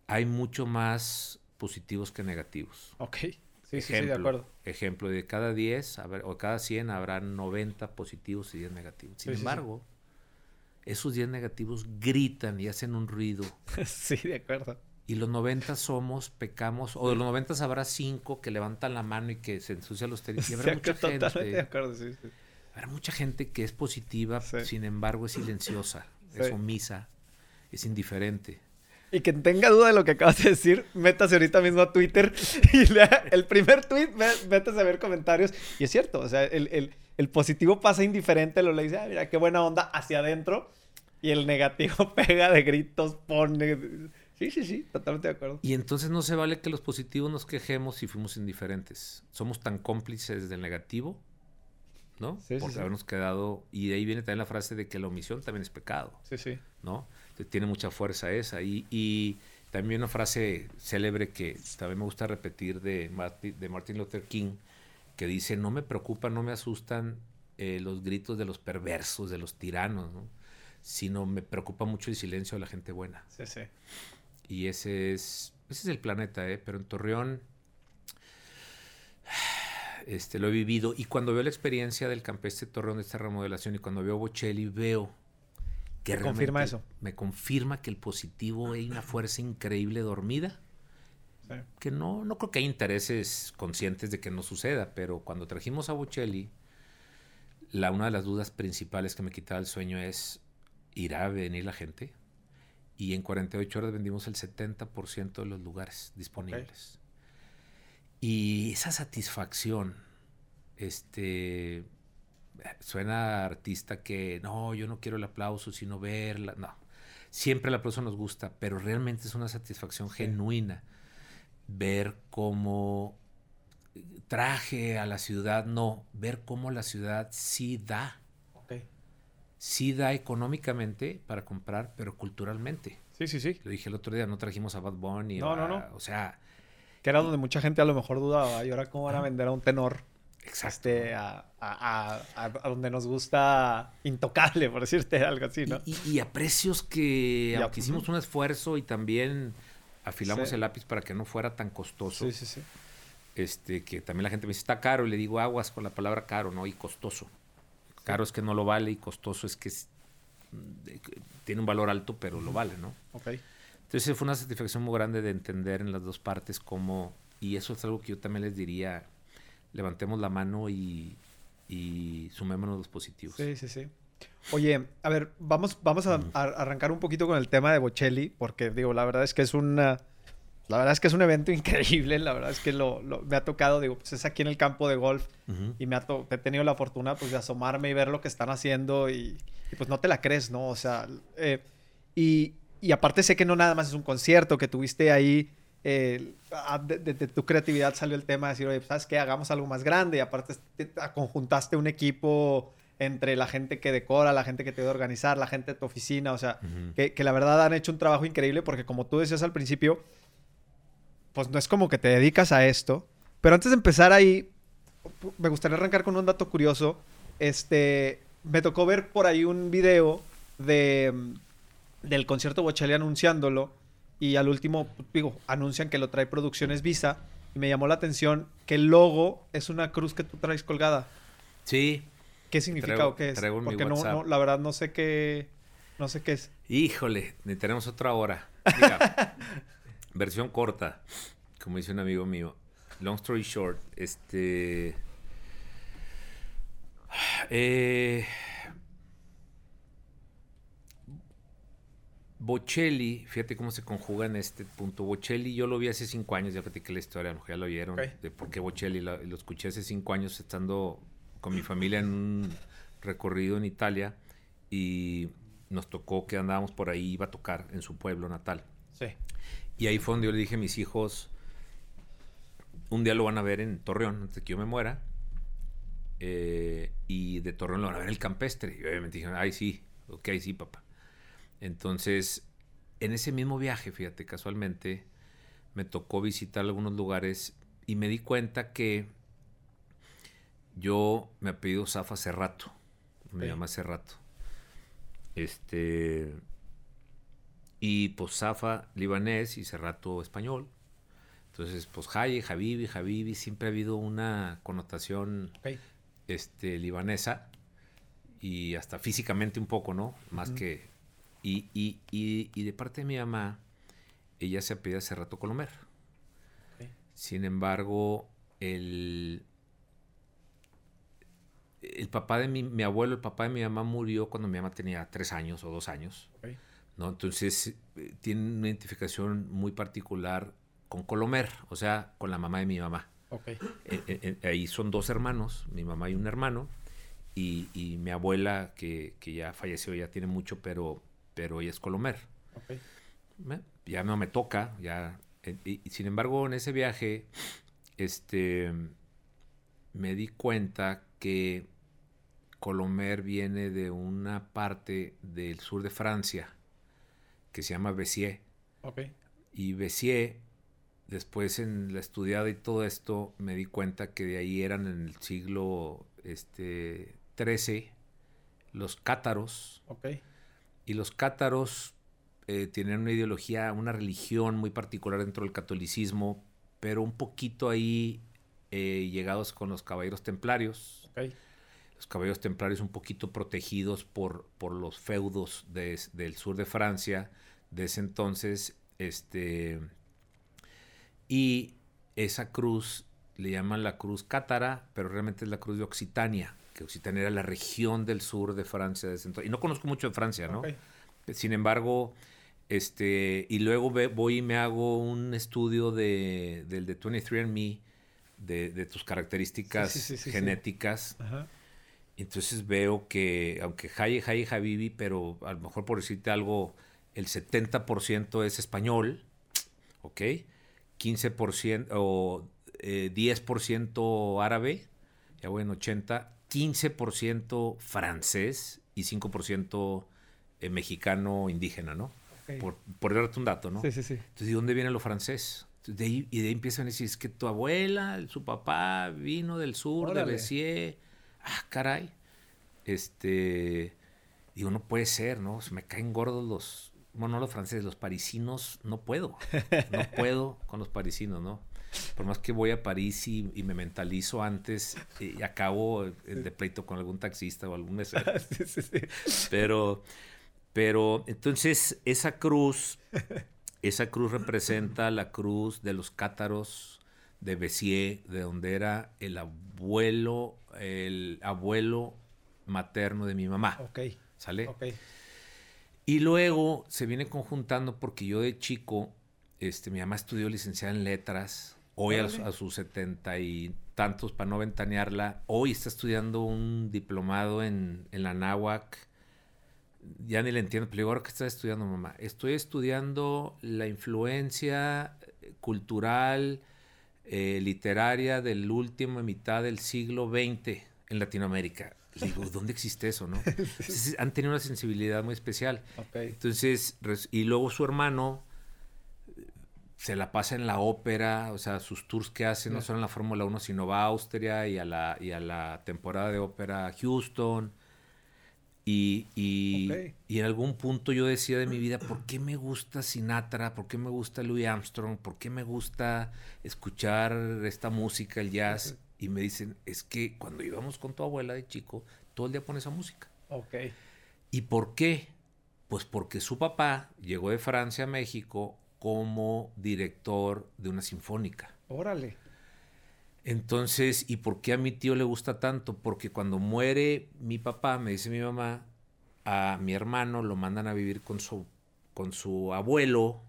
hay mucho más positivos que negativos. Ok. Sí, sí, sí, de acuerdo. Ejemplo, de cada 10 habrá- o cada 100 habrá 90 positivos y 10 negativos. Sin Sí, sí, sí. embargo, esos 10 negativos gritan y hacen un ruido. sí, de acuerdo. Y los 90 somos, pecamos, o de los 90 habrá 5 que levantan la mano y que se ensucian los tenis. Y habrá mucha totalmente de gente, acuerdo, sí, sí. Habrá mucha gente que es positiva, Sí. sin embargo es silenciosa, es omisa, es indiferente. Y quien tenga duda de lo que acabas de decir, métase ahorita mismo a Twitter y lea el primer tweet, métase a ver comentarios. Y es cierto, o sea, el, el- el positivo pasa indiferente, lo le dice, ah, mira, qué buena onda hacia adentro. Y el negativo pega de gritos, pone... Sí, sí, sí, totalmente de acuerdo. Y entonces no se vale que los positivos nos quejemos si fuimos indiferentes. Somos tan cómplices del negativo, ¿no? Sí, sí, Por sí. habernos quedado. Y de ahí viene también la frase de que la omisión también es pecado, Sí, sí. ¿no? Entonces, tiene mucha fuerza esa. Y, y también una frase célebre que también me gusta repetir de, Marti- de Martin Luther King, que dice, no me preocupan, no me asustan eh, los gritos de los perversos, de los tiranos, ¿no? Sino me preocupa mucho el silencio de la gente buena. Sí, sí. Y ese es, ese es el planeta, ¿eh? Pero en Torreón este, lo he vivido. Y cuando veo la experiencia del campestre Torreón de esta remodelación y cuando veo Bocelli, veo que ¿Te confirma eso? Me confirma que el positivo hay una fuerza increíble dormida. Sí. Que no, no creo que hay intereses conscientes de que no suceda, pero cuando trajimos a Bocelli, la, una de las dudas principales que me quitaba el sueño es, ¿irá a venir la gente? Y en 48 horas vendimos el 70% de los lugares disponibles. Y esa satisfacción, este, suena a artista que no, yo no quiero el aplauso, sino verla. No, siempre el aplauso nos gusta, pero realmente es una satisfacción Sí. genuina ver cómo traje a la ciudad, no, ver cómo la ciudad sí da, Ok. sí da económicamente para comprar, pero culturalmente. Sí, sí, sí. Lo dije el otro día, no trajimos a Bad Bunny. No, o no, a- no. O sea, Que era donde mucha gente a lo mejor dudaba. ¿Y ahora cómo van a vender a un tenor? exacto. Este, a, a- a- donde nos gusta intocable, por decirte algo así, ¿no? Y, y- y a precios que, Ya, aunque hicimos un esfuerzo y también afilamos Sí. el lápiz para que no fuera tan costoso, Sí, sí, sí. este, que también la gente me dice, está caro, y le digo aguas con la palabra caro, ¿no? Y costoso. Caro es que no lo vale y costoso es que es- que tiene un valor alto, pero lo vale, ¿no? Ok. Entonces fue una satisfacción muy grande de entender en las dos partes cómo, y eso es algo que yo también les diría, levantemos la mano y, y sumémonos los positivos. Sí, sí, sí. Oye, a ver, vamos, vamos a, a arrancar un poquito con el tema de Bocelli, porque digo, la verdad es que es una, la verdad es que es un evento increíble, la verdad es que lo, lo- me ha tocado, digo, pues es aquí en el campo de golf Ujú. y me ha to- he tenido la fortuna pues de asomarme y ver lo que están haciendo y, y, pues no te la crees, ¿no? O sea, eh, y, y aparte sé que no nada más es un concierto, que tuviste ahí, eh, de, de- de tu creatividad salió el tema de decir, oye, ¿sabes qué? Hagamos algo más grande y aparte te- conjuntaste un equipo entre la gente que decora, la gente que te debe organizar, la gente de tu oficina, o sea, que, que la verdad han hecho un trabajo increíble porque como tú decías al principio, pues no es como que te dedicas a esto. Pero antes de empezar ahí, me gustaría arrancar con un dato curioso. Este, me tocó ver por ahí un video de, del concierto Bocelli anunciándolo y al último, digo, anuncian que lo trae Producciones Visa y me llamó la atención que el logo es una cruz que tú traes colgada. Sí. ¿Qué significa o qué es? Porque no, la verdad no sé qué, no sé qué es. Híjole, tenemos otra hora. Mira, versión corta, como dice un amigo mío. Long story short, este... Eh, Bocelli, fíjate cómo se conjuga en este punto. Bocelli, yo lo vi hace cinco años, ya platiqué la historia, ya lo oyeron, de por qué Bocelli, lo, escuché hace cinco años estando con mi familia en un recorrido en Italia y nos tocó que andábamos por ahí, iba a tocar en su pueblo natal. Sí. Y ahí fue donde yo le dije a mis hijos, un día lo van a ver en Torreón, antes de que yo me muera, eh, y de Torreón lo van a ver en el campestre. Y obviamente dijeron, ay sí, ok, sí, papá. Entonces, en ese mismo viaje, fíjate, casualmente, me tocó visitar algunos lugares y me di cuenta que yo me he pedido Zafa hace rato. Me llama hace rato. Este. Y pues Zafa libanés y Cerrato español. Entonces, pues Haye, Habibi, Habibi, siempre ha habido una connotación este, libanesa y hasta físicamente un poco, ¿no? Más que y, y, y, de parte de mi mamá, ella se apellida hace rato Colomer. Sin embargo, el, el papá de mi, mi, abuelo, el papá de mi mamá murió cuando mi mamá tenía tres años o dos años. ¿no? Entonces, eh, tiene una identificación muy particular con Colomer, o sea, con la mamá de mi mamá. Eh, eh, ahí son dos hermanos, mi mamá y un hermano, y, y mi abuela, que, que, ya falleció, ya tiene mucho, pero pero ella es Colomer. Ya no me toca, ya. Eh, y, sin embargo, en ese viaje, este, me di cuenta que Colomer viene de una parte del sur de Francia que se llama Bessier. Y Bessier, después en la estudiada y todo esto, me di cuenta que de ahí eran en el siglo este, XIII los cátaros. Okay y los cátaros eh, tienen una ideología, una religión muy particular dentro del catolicismo, pero un poquito ahí eh, llegados con los caballeros templarios. Los caballeros templarios un poquito protegidos por, por los feudos del sur de Francia de ese entonces. Este, y esa cruz le llaman la cruz cátara, pero realmente es la cruz de Occitania que Occitania era la región del sur de Francia. De y no conozco mucho de Francia, ¿no? Sin embargo, este, y luego voy y me hago un estudio de, del de 23andMe, de, de tus características genéticas. Entonces veo que, aunque Haye, Haye, Habibi, pero a lo mejor por decirte algo, el 70% es español, ¿ok? 15% o 10% eh, árabe, ya voy en 80, 15% francés y 5% eh, mexicano indígena, ¿no? Por, por darte un dato, ¿no? Sí, sí, sí. Entonces, ¿de dónde viene lo francés? de ahí, y de ahí empiezan a decir, es que tu abuela, su papá vino del sur, de Bessier. Ah, caray. Este, digo, no puede ser, ¿no? Se me caen gordos los, bueno, no los franceses, los parisinos, no puedo. No puedo con los parisinos, ¿no? Por más que voy a París y, me mentalizo antes y acabo de pleito con algún taxista o algún mesero. Pero, pero entonces esa cruz, esa cruz representa la cruz de los cátaros de Bessier, de donde era el abuelo, el abuelo materno de mi mamá. Ok. ¿Sale? Ok. Y luego se viene conjuntando porque yo de chico, este, mi mamá estudió licenciada en letras Hoy a, sus setenta y tantos, para no ventanearla, hoy está estudiando un diplomado en, la náhuac. Ya ni le entiendo, pero digo, ¿ahora qué estás estudiando, mamá? Estoy estudiando la influencia cultural, eh, literaria del último mitad del siglo XX en Latinoamérica. Le digo, ¿dónde existe eso, no? han tenido una sensibilidad muy especial. Entonces, y luego su hermano se la pasa en la ópera, o sea, sus tours que hace no solo en la Fórmula 1, sino va a Austria y a la, y a la temporada de ópera Houston. Y, y, y, en algún punto yo decía de mi vida, ¿por qué me gusta Sinatra? ¿Por qué me gusta Louis Armstrong? ¿Por qué me gusta escuchar esta música, el jazz? Y me dicen, es que cuando íbamos con tu abuela de chico, todo el día pones esa música. Ok. ¿Y por qué? Pues porque su papá llegó de Francia a México como director de una sinfónica. Órale. Entonces, ¿y por qué a mi tío le gusta tanto? Porque cuando muere mi papá, me dice mi mamá, a mi hermano lo mandan a vivir con su, con su abuelo,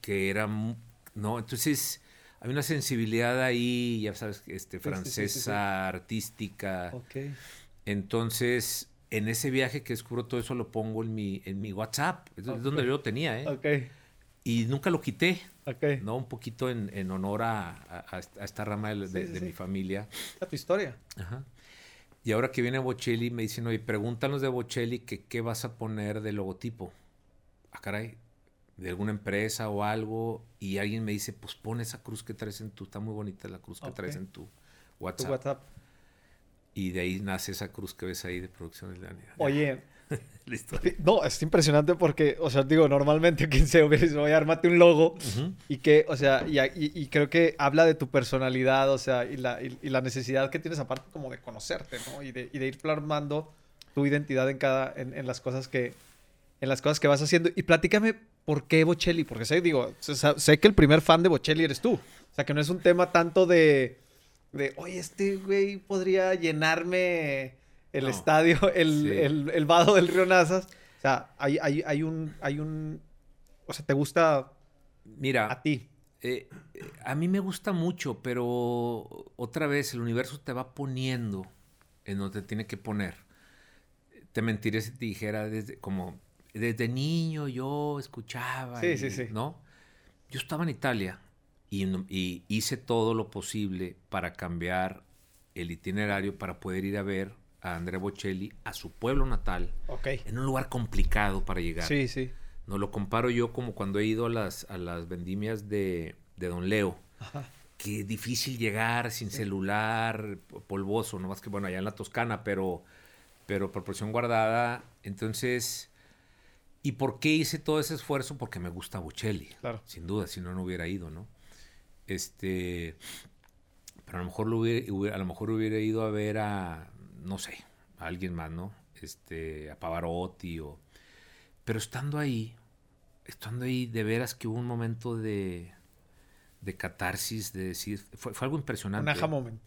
que era, ¿no? Entonces, hay una sensibilidad ahí, ya sabes, este, francesa, artística. Entonces, en ese viaje que descubro todo eso, lo pongo en mi, en mi WhatsApp, es donde yo lo tenía, ¿eh? Y nunca lo quité. ¿no? Un poquito en, honor a, esta rama de, mi familia. A tu historia. Ajá. Y ahora que viene Bocelli, me dicen, oye, pregúntanos de Bocelli que qué vas a poner de logotipo. Ah, caray, de alguna empresa o algo. Y alguien me dice, pues pon esa cruz que traes en tu, está muy bonita la cruz que traes en tu WhatsApp. Tu WhatsApp. Y de ahí nace esa cruz que ves ahí de Producciones de Oye, Listo. No, es impresionante porque, o sea, digo, normalmente quien se voy a armarte un logo y que, o sea, y, creo que habla de tu personalidad, o sea, y la, y, la necesidad que tienes aparte como de conocerte, ¿no? Y de, de ir plasmando tu identidad en cada, en, las cosas que, en las cosas que vas haciendo. Y platícame por qué Bocelli, porque sé, digo, sé que el primer fan de Bocelli eres tú. O sea, que no es un tema tanto de, de oye, este güey podría llenarme el estadio, el, el, vado del río Nazas. O sea, hay, hay, hay, un, hay un... O sea, ¿te gusta Mira, a ti? Eh, a mí me gusta mucho, pero otra vez el universo te va poniendo en donde te tiene que poner. Te mentiré si te dijera desde como desde niño yo escuchaba, sí, sí, sí. ¿no? Yo estaba en Italia y, y, hice todo lo posible para cambiar el itinerario para poder ir a ver a Andrea Bocelli a su pueblo natal, en un lugar complicado para llegar. Sí, sí. No lo comparo yo como cuando he ido a las, a las vendimias de, de Don Leo. Ajá. Qué difícil llegar sin celular, polvoso, no más que bueno, allá en la Toscana, pero, pero proporción guardada. Entonces, ¿y por qué hice todo ese esfuerzo? Porque me gusta Bocelli. Claro. Sin duda, si no, no hubiera ido, ¿no? Este, pero a lo mejor, lo hubiera, a lo mejor hubiera ido a ver a, no sé, a alguien más, ¿no? Este, a Pavarotti o... Pero estando ahí, estando ahí, de veras que hubo un momento de, de catarsis, de decir, fue, algo impresionante. Un aha moment.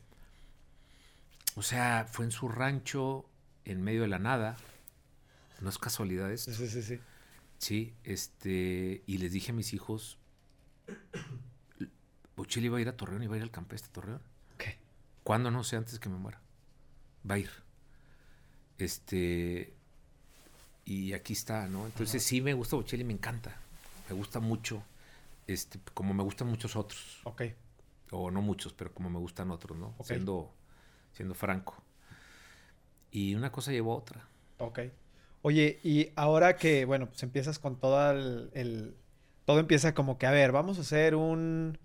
O sea, fue en su rancho, en medio de la nada. No es casualidad esto. Sí, sí, sí. Sí, este, y les dije a mis hijos, Bochili iba a ir a Torreón, iba a ir al campestre Torreón. ¿Qué? ¿Cuándo? No sé, antes que me muera va a ir. Este, y aquí está, ¿no? Entonces sí me gusta Bocelli, me encanta. Me gusta mucho, este, como me gustan muchos otros. Ok. O no muchos, pero como me gustan otros, ¿no? Siendo, siendo franco. Y una cosa llevó a otra. Ok. Oye, y ahora que, bueno, pues empiezas con todo el, Todo empieza como que, a ver, vamos a hacer un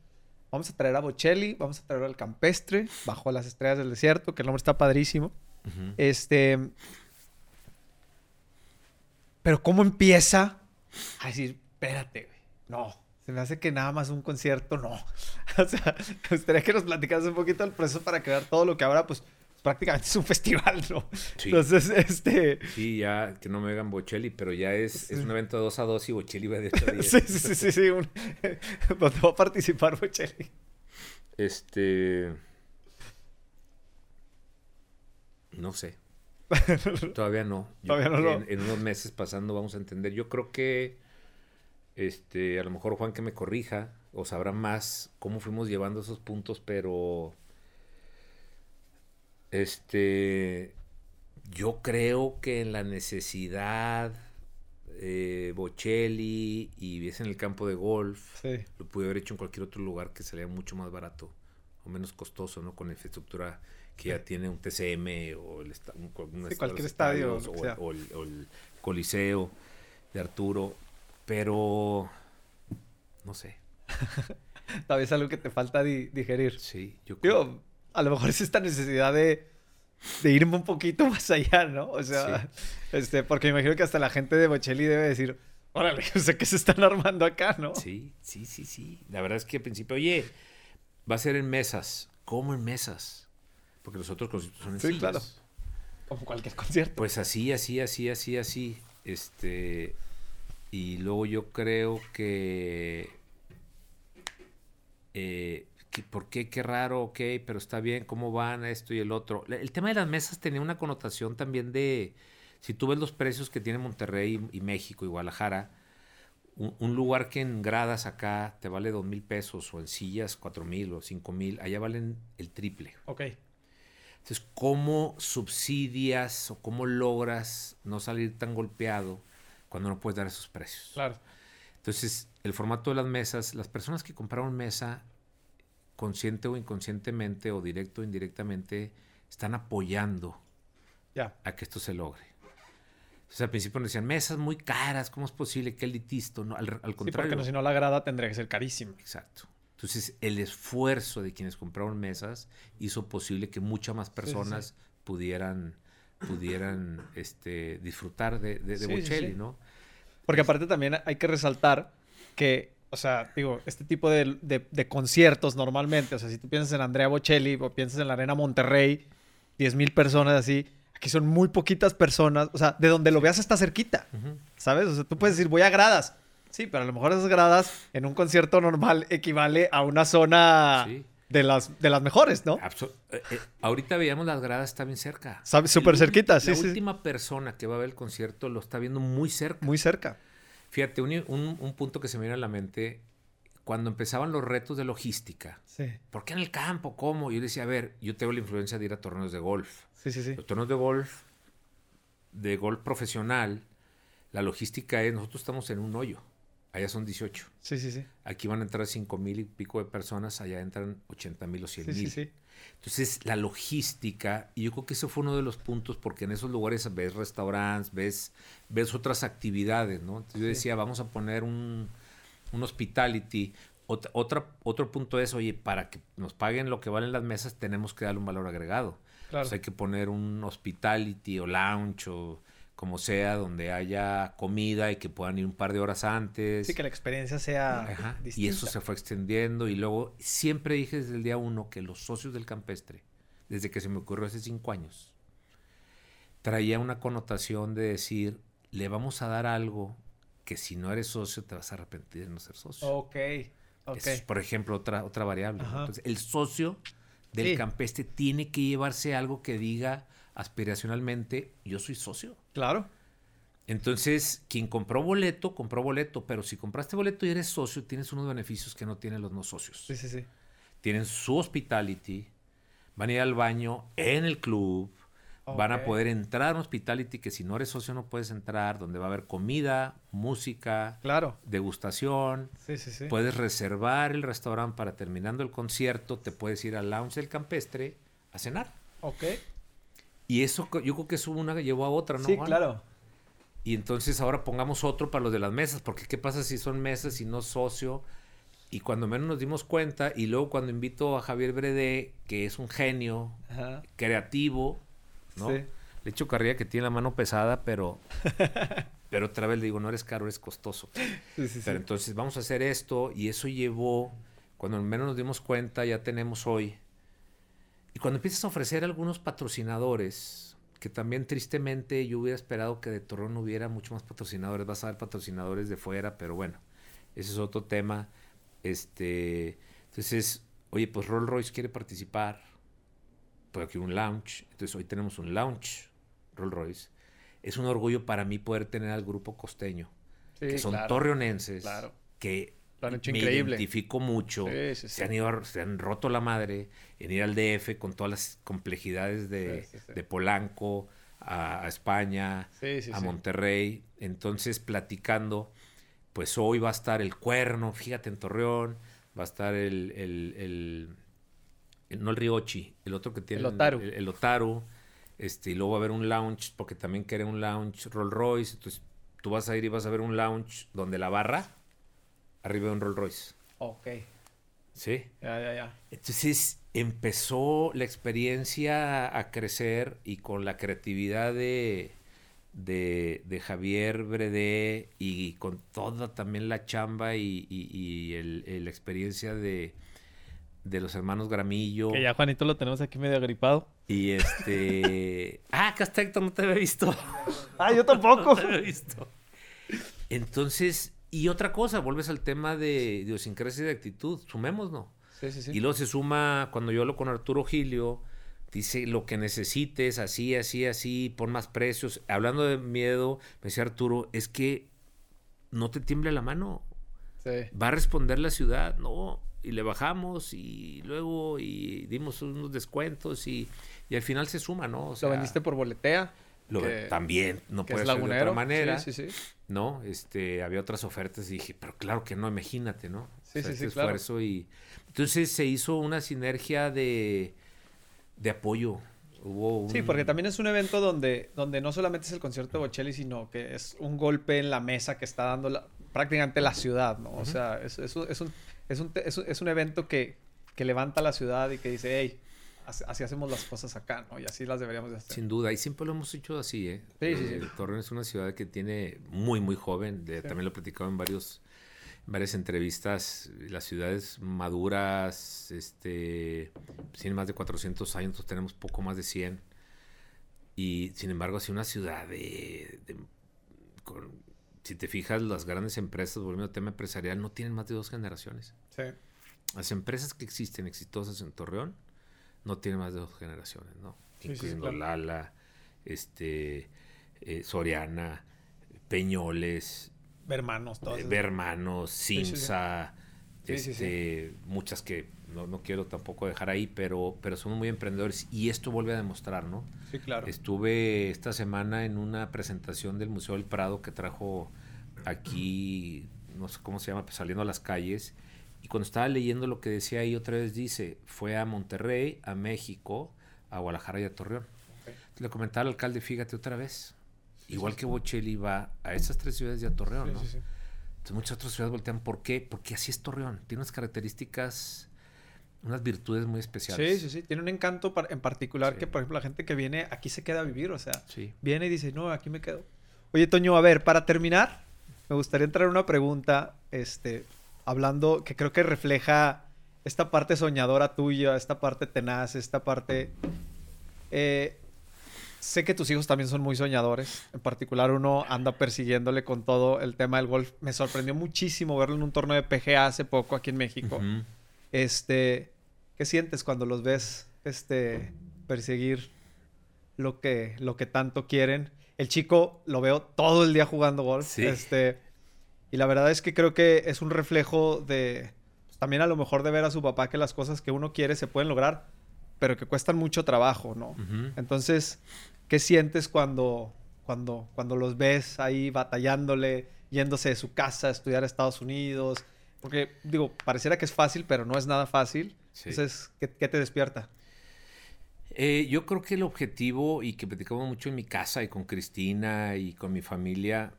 Vamos a traer a Bocelli, vamos a traer al campestre, bajo las estrellas del desierto, que el nombre está padrísimo. Este. Pero, ¿cómo empieza a decir, espérate, güey? No, se me hace que nada más un concierto, no. o sea, me gustaría que nos platicaras un poquito el proceso para crear todo lo que ahora, pues, prácticamente es un festival, ¿no? Sí. Entonces, este... Sí, ya, que no me hagan Bocelli, pero ya es, es un evento de 2 a 2 y Bocelli va de 8 a 10. sí, sí, sí, sí, un... donde va a participar Bocelli. Este... No sé. Todavía no. Todavía no, en, en, unos meses pasando vamos a entender. Yo creo que, este, a lo mejor Juan que me corrija o sabrá más cómo fuimos llevando esos puntos, pero este, yo creo que en la necesidad, eh, Bocelli y vies en el campo de golf, lo pude haber hecho en cualquier otro lugar que salía mucho más barato o menos costoso, ¿no? Con la infraestructura que ya tiene un TCM o el cualquier estadio o, el, Coliseo de Arturo, pero no sé. Tal vez algo que te falta digerir. Sí, yo creo a lo mejor es esta necesidad de, de irme un poquito más allá, ¿no? O sea, este, porque me imagino que hasta la gente de Bocelli debe decir, órale, o sea, ¿qué se están armando acá, no? Sí, sí, sí, sí. La verdad es que al principio, oye, va a ser en mesas. ¿Cómo en mesas? Porque los otros conciertos son en Sí, sillas. claro. Como cualquier concierto. Pues así, así, así, así, así. Este. Y luego yo creo que. eh, que ¿Por qué? Qué raro, ok, pero está bien, ¿cómo van esto y el otro? El tema de las mesas tenía una connotación también de. Si tú ves los precios que tiene Monterrey y, y México y Guadalajara, un, un lugar que en gradas acá te vale dos mil pesos o en sillas cuatro mil o cinco mil, allá valen el triple. Ok. Entonces, ¿cómo subsidias o cómo logras no salir tan golpeado cuando no puedes dar esos precios? Claro. Entonces, el formato de las mesas, las personas que compraron mesa, consciente o inconscientemente o directo o indirectamente, están apoyando Ya. a que esto se logre. Entonces, al principio nos decían, mesas muy caras, ¿cómo es posible que elitista? No, al, al Sí, porque contrario. no, si no la grada tendría que ser carísima. Exacto. Entonces, el esfuerzo de quienes compraron mesas hizo posible que muchas más personas pudieran pudieran este, disfrutar de, de, de Bocelli. ¿no? Porque aparte también hay que resaltar que, o sea, digo, este tipo de, de- de conciertos normalmente, o sea, si tú piensas en Andrea Bocelli o piensas en la Arena Monterrey, 10 mil personas así, aquí son muy poquitas personas, o sea, de donde lo veas está cerquita. ¿sabes? O sea, tú puedes decir, voy a gradas. Sí, pero a lo mejor esas gradas en un concierto normal equivale a una zona Sí. de, las, de las mejores, ¿no? Eh, eh, ahorita veíamos las gradas, está bien cerca. Súper cerquita, sí, La sí, sí. última persona que va a ver el concierto lo está viendo muy cerca. Muy cerca. Fíjate, un, un- un punto que se me viene a la mente, cuando empezaban los retos de logística, Sí, ¿por qué en el campo? ¿Cómo? Yo decía, a ver, yo tengo la influencia de ir a torneos de golf. sí, sí. sí. Los torneos de golf, de golf profesional, la logística es, nosotros estamos en un hoyo, allá son 18. Sí, sí, sí. Aquí van a entrar 5 mil y pico de personas, allá entran 80 mil o 100 Sí, mil. sí, sí. Entonces, la logística, y yo creo que ese fue uno de los puntos, porque en esos lugares ves restaurantes, ves, ves otras actividades, ¿no? Entonces yo decía, vamos a poner un, un hospitality. Otra, otro punto es, oye, para que nos paguen lo que valen las mesas, tenemos que darle un valor agregado. Claro. Pues hay que poner un hospitality o lounge o como sea, donde haya comida y que puedan ir un par de horas antes. Sí, que la experiencia sea Ajá, distinta. Y eso se fue extendiendo y luego siempre dije desde el día uno que los socios del campestre, desde que se me ocurrió hace cinco años, traía una connotación de decir, le vamos a dar algo que si no eres socio te vas a arrepentir de no ser socio. Ok, ok. Es, por ejemplo, otra, otra variable. Entonces, el socio del Sí. campestre tiene que llevarse algo que diga aspiracionalmente, yo soy socio. Claro. Entonces, quien compró boleto, compró boleto, pero si compraste boleto y eres socio, tienes unos beneficios que no tienen los no socios. Sí, sí, sí. Tienen su hospitality, van a ir al baño en el club, van a poder entrar a un hospitality que si no eres socio no puedes entrar, donde va a haber comida, música, Claro. degustación. Sí, sí, sí. Puedes reservar el restaurante para terminando el concierto, te puedes ir al lounge del campestre a cenar. Ok. Y eso yo creo que eso una llevó a otra, ¿no? sí, Juan? claro. Y entonces ahora pongamos otro para los de las mesas, porque ¿qué pasa si son mesas y no socio? Y cuando menos nos dimos cuenta, y luego cuando invito a Javier Bredé, que es un genio, Ajá. creativo, ¿no? Sí. Le echo carrilla que tiene la mano pesada, pero, pero otra vez le digo, no eres caro, eres costoso. Sí, sí, sí. Pero entonces vamos a hacer esto, y eso llevó, cuando menos nos dimos cuenta, ya tenemos hoy. Y cuando empiezas a ofrecer algunos patrocinadores, que también tristemente yo hubiera esperado que de Torreón hubiera mucho más patrocinadores, vas a ver patrocinadores de fuera, pero bueno, ese es otro tema. Este, entonces, oye, pues Rolls Royce quiere participar, pues aquí un lounge, entonces hoy tenemos un lounge, Rolls Royce. Es un orgullo para mí poder tener al grupo costeño, Sí, que son claro. torreonenses, Claro. que Lo han hecho me increíble. identifico mucho, Sí, sí, sí. se han ido, se han roto la madre en ir al DF con todas las complejidades de, Polanco a, a España, a. Monterrey. Entonces, platicando, pues hoy va a estar el Cuerno, fíjate, en Torreón, va a estar el, el, el- el- no el Riochi, el otro que tiene El Otaru. El Otaru, este, y luego va a haber un lounge, porque también quiere un lounge Rolls Royce, entonces tú vas a ir y vas a ver un lounge donde la barra, arriba de un Rolls Royce, Ok. ¿sí? Ya, ya, ya. Entonces, empezó la experiencia a crecer y con la creatividad de, de, Javier Bredé y con toda también la chamba y, la experiencia de, de los hermanos Gramillo. Que ya Juanito lo tenemos aquí medio agripado. Y este... ah, Castecto, no te había visto. ah, yo tampoco. no te había visto. Entonces, y otra cosa, vuelves al tema de idiosincrasia y de actitud. Sumemos, ¿no? Sí, sí, sí. Y luego se suma, cuando yo hablo con Arturo Gilio, dice lo que necesites, así, así, así, pon más precios. Hablando de miedo, me decía Arturo, es que no te tiemble la mano. Sí. Va a responder la ciudad, no. Y le bajamos y luego y dimos unos descuentos y, y al final se suma, ¿no? O sea, ¿Lo vendiste por boletea? Lo, también, no puede ser de otra manera. Sí, sí, sí. ¿No? Este, había otras ofertas y dije, pero claro que no, imagínate, ¿no? Sí, sí, sí, esfuerzo y entonces se hizo una sinergia de, de apoyo. Hubo Sí, porque también es un evento donde, donde no solamente es el concierto de Bocelli, sino que es un golpe en la mesa que está dando prácticamente la ciudad, ¿no? O sea, es, es, un, es, un, es, un, evento que, que levanta la ciudad y que dice, hey, así, hacemos las cosas acá, ¿no? Y así las deberíamos de hacer. Sin duda, y siempre lo hemos hecho así, ¿eh? Sí, sí, sí. Eh, Torreón es una ciudad que tiene muy, muy joven, también lo he platicado en varios, varias entrevistas, las ciudades maduras, este, tienen más de 400 años, nosotros tenemos poco más de 100. Y sin embargo, así una ciudad de, si te fijas, las grandes empresas, volviendo al tema empresarial, no tienen más de dos generaciones. Sí. Las empresas que existen exitosas en Torreón no tiene más de dos generaciones, ¿no? Incluyendo Lala, este, eh, Soriana, Peñoles. Bermanos, todos. Bermanos, Simsa, este, muchas que no, no, quiero tampoco dejar ahí, pero, pero son muy emprendedores y esto vuelve a demostrar, ¿no? Sí, claro. Estuve esta semana en una presentación del Museo del Prado que trajo aquí, no sé cómo se llama, pues saliendo a las calles y cuando estaba leyendo lo que decía ahí, otra vez dice, fue a Monterrey, a México, a Guadalajara y a Torreón. Le comentaba al alcalde, fíjate otra vez, igual que Bocelli va a esas tres ciudades y a Torreón, ¿no? Entonces muchas otras ciudades voltean, ¿por qué? Porque así es Torreón, tiene unas características, unas virtudes muy especiales. Sí, sí, sí, tiene un encanto en particular que, por ejemplo, la gente que viene aquí se queda a vivir, o sea, viene y dice, no, aquí me quedo. Oye, Toño, a ver, para terminar, me gustaría entrar en una pregunta, este, hablando, que creo que refleja esta parte soñadora tuya, esta parte tenaz, esta parte... Eh, sé que tus hijos también son muy soñadores. En particular, uno anda persiguiéndole con todo el tema del golf. Me sorprendió muchísimo verlo en un torneo de PGA hace poco aquí en México. Este, ¿qué sientes cuando los ves este, perseguir lo que, lo que tanto quieren? El chico lo veo todo el día jugando golf. Este, y la verdad es que creo que es un reflejo de pues, también a lo mejor de ver a su papá que las cosas que uno quiere se pueden lograr, pero que cuestan mucho trabajo, ¿no? Entonces, ¿qué sientes cuando, cuando, cuando los ves ahí batallándole, yéndose de su casa a estudiar a Estados Unidos? Porque, digo, pareciera que es fácil, pero no es nada fácil. Entonces, ¿qué, te despierta? Eh, yo creo que el objetivo, y que platicamos mucho en mi casa y con Cristina y con mi familia,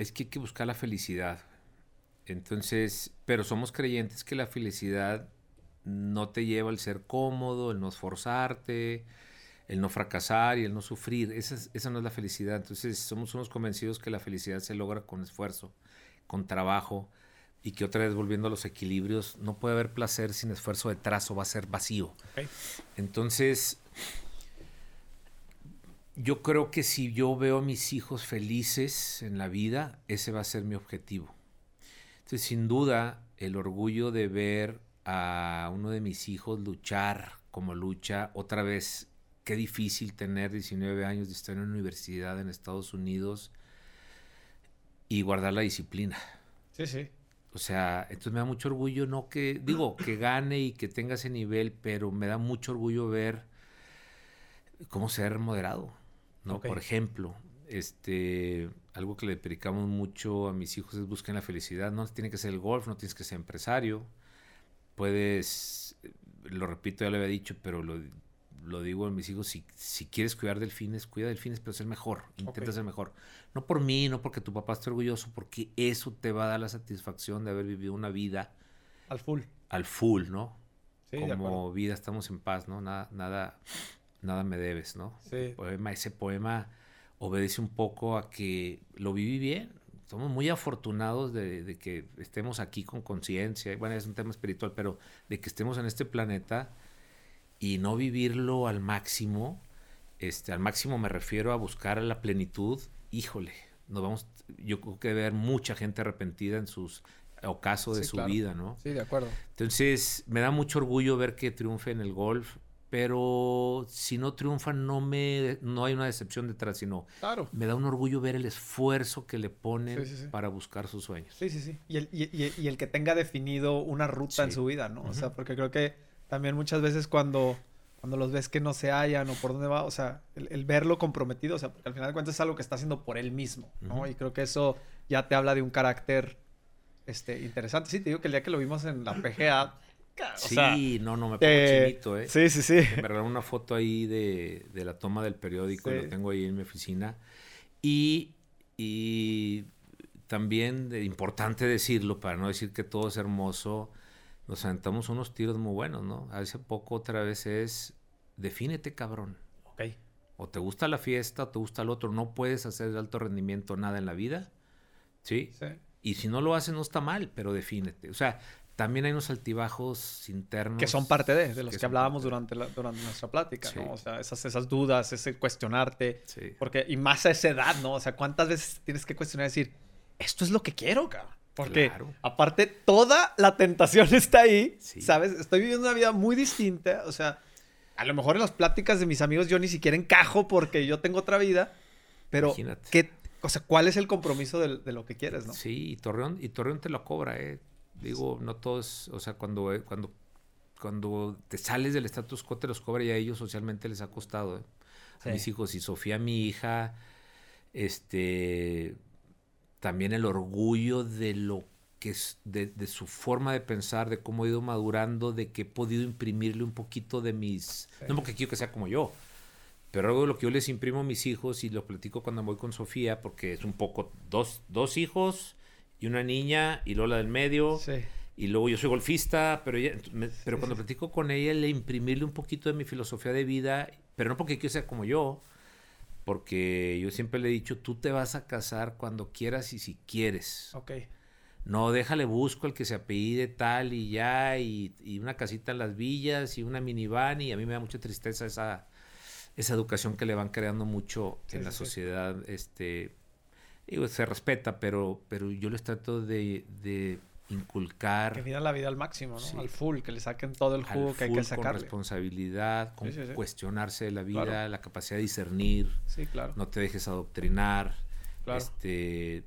es que hay que buscar la felicidad. Entonces, pero somos creyentes que la felicidad no te lleva al ser cómodo, el no esforzarte, el no fracasar y el no sufrir. Esa, esa no es la felicidad. Entonces, somos unos convencidos que la felicidad se logra con esfuerzo, con trabajo y que otra vez volviendo a los equilibrios, no puede haber placer sin esfuerzo detrás o va a ser vacío. Entonces, yo creo que si yo veo a mis hijos felices en la vida, ese va a ser mi objetivo. Entonces, sin duda, el orgullo de ver a uno de mis hijos luchar como lucha, otra vez, qué difícil tener 19 años de estar en una universidad en Estados Unidos y guardar la disciplina. Sí, sí. O sea, entonces me da mucho orgullo, no que, digo, que gane y que tenga ese nivel, pero me da mucho orgullo ver cómo ser moderado. ¿No? Por ejemplo, este, algo que le predicamos mucho a mis hijos es busquen la felicidad. No tiene que ser el golf, no tienes que ser empresario. Puedes, lo repito, ya lo había dicho, pero lo, lo digo a mis hijos, si, si quieres cuidar delfines, cuida delfines, pero ser mejor, intenta ser mejor. No por mí, no porque tu papá esté orgulloso, porque eso te va a dar la satisfacción de haber vivido una vida. Al full. Al full, ¿no? como vida estamos en paz, ¿no? Nada, nada, nada me debes, ¿no? Sí. poema, ese poema obedece un poco a que lo viví bien. Somos muy afortunados de, que estemos aquí con conciencia. Bueno, es un tema espiritual, pero de que estemos en este planeta y no vivirlo al máximo. Este, al máximo me refiero a buscar la plenitud. Híjole, nos vamos, yo creo que debe haber mucha gente arrepentida en sus ocaso de su vida, ¿no? Sí, de acuerdo. Entonces, me da mucho orgullo ver que triunfe en el golf pero si no triunfan no me no hay una decepción detrás sino claro. me da un orgullo ver el esfuerzo que le ponen para buscar sus sueños. Sí sí sí. Y el, y, el que tenga definido una ruta en su vida no o sea porque creo que también muchas veces cuando cuando los ves que no se hallan o por dónde va o sea el, verlo comprometido o sea porque al final de cuentas es algo que está haciendo por él mismo no y creo que eso ya te habla de un carácter este interesante. Sí te digo que el día que lo vimos en la PGA sí, no, no, me pongo chinito, ¿eh? Sí, sí, sí. Me regalaron una foto ahí de, la toma del periódico, lo tengo ahí en mi oficina. Y, y también, importante decirlo, para no decir que todo es hermoso, nos aventamos unos tiros muy buenos, ¿no? Hace poco otra vez es, defínete, cabrón. Ok. O te gusta la fiesta o te gusta el otro, no puedes hacer de alto rendimiento nada en la vida, ¿sí? Sí. Y si no lo haces, no está mal, pero defínete. O sea, también hay unos altibajos internos. Que son parte de, de los que, hablábamos durante, durante nuestra plática, ¿no? O sea, esas, esas dudas, ese cuestionarte. Sí. Porque, y más a esa edad, ¿no? O sea, ¿cuántas veces tienes que cuestionar y decir, esto es lo que quiero, cabrón? Porque, aparte, toda la tentación está ahí, ¿sabes? Estoy viviendo una vida muy distinta, o sea, a lo mejor en las pláticas de mis amigos yo ni siquiera encajo porque yo tengo otra vida, pero ¿qué, o sea, ¿cuál es el compromiso de, de, lo que quieres, no? Sí, y Torreón, y Torreón te lo cobra, ¿eh? Digo, no todos, o sea, cuando, eh, cuando, cuando te sales del status quo te los cobra y a ellos socialmente les ha costado. ¿eh? A mis hijos y Sofía, mi hija, este, también el orgullo de lo que es, de, su forma de pensar, de cómo he ido madurando, de que he podido imprimirle un poquito de mis, no porque quiero que sea como yo, pero algo de lo que yo les imprimo a mis hijos y lo platico cuando voy con Sofía, porque es un poco dos, dos hijos y una niña y Lola del medio. Sí. Y luego yo soy golfista, pero, ella, pero cuando platico con ella, le imprimirle un poquito de mi filosofía de vida, pero no porque quiero ser como yo, porque yo siempre le he dicho, tú te vas a casar cuando quieras y si quieres. Ok. No, déjale busco el que se apellide tal y ya, y, y, una casita en las villas y una minivan, y a mí me da mucha tristeza esa, esa educación que le van creando mucho en la sociedad este, digo, se respeta, pero, pero yo les trato de, de inculcar. Que vivan la vida al máximo, ¿no? Al full, que le saquen todo el jugo que hay que sacarle. Con responsabilidad, con cuestionarse de la vida, la capacidad de discernir. Sí, claro. No te dejes adoctrinar. Claro. Este,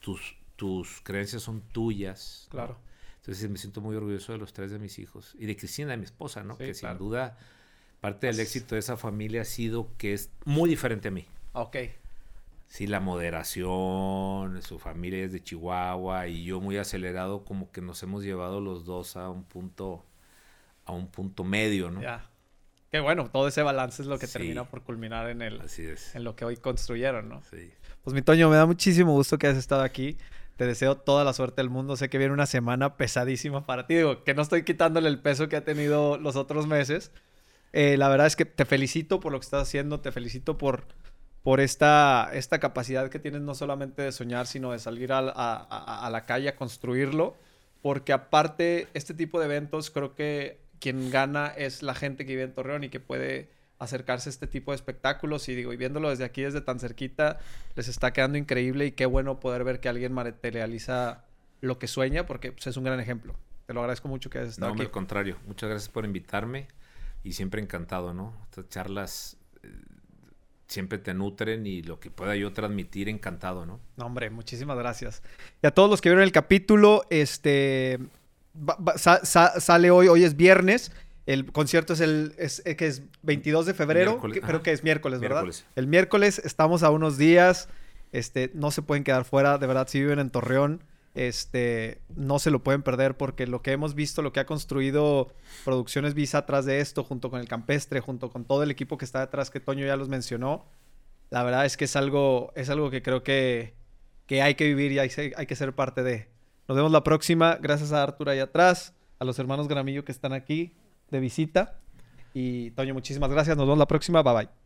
tus, tus creencias son tuyas. Claro. Entonces me siento muy orgulloso de los tres de mis hijos. Y de Cristina, de mi esposa, ¿no? que sin duda parte del éxito de esa familia ha sido que es muy diferente a mí. Ok sí, la moderación, su familia es de Chihuahua y yo muy acelerado, como que nos hemos llevado los dos a un punto, a un punto medio, ¿no? Ya. Qué bueno, todo ese balance es lo que termina por culminar en el, Así es. en lo que hoy construyeron, ¿no? Sí. Pues mi Toño, me da muchísimo gusto que hayas estado aquí. Te deseo toda la suerte del mundo. Sé que viene una semana pesadísima para ti. Digo, que no estoy quitándole el peso que ha tenido los otros meses. Eh, la verdad es que te felicito por lo que estás haciendo. Te felicito por por esta, esta capacidad que tienes no solamente de soñar, sino de salir a, a, la calle a construirlo, porque aparte este tipo de eventos creo que quien gana es la gente que vive en Torreón y que puede acercarse a este tipo de espectáculos y digo, y viéndolo desde aquí, desde tan cerquita, les está quedando increíble y qué bueno poder ver que alguien materializa lo que sueña, porque pues, es un gran ejemplo. Te lo agradezco mucho que hayas estado no, aquí. al contrario. Muchas gracias por invitarme y siempre encantado, ¿no? Estas charlas siempre te nutren y lo que pueda yo transmitir, encantado, ¿no? No, hombre, muchísimas gracias. Y a todos los que vieron el capítulo, este sale hoy, hoy es viernes. El concierto es el es, eh, que es 22 de febrero, creo que es miércoles, ¿verdad? El miércoles estamos a unos días, este, no se pueden quedar fuera, de verdad, si viven en Torreón, este, no se lo pueden perder porque lo que hemos visto, lo que ha construido Producciones Visa atrás de esto, junto con el Campestre, junto con todo el equipo que está detrás, que Toño ya los mencionó, la verdad es que es algo, es algo que creo que, que hay que vivir y hay, hay que ser parte de. Nos vemos la próxima. Gracias a Arturo ahí atrás, a los hermanos Gramillo que están aquí. de visita. Y Toño, muchísimas gracias. Nos vemos la próxima. Bye bye.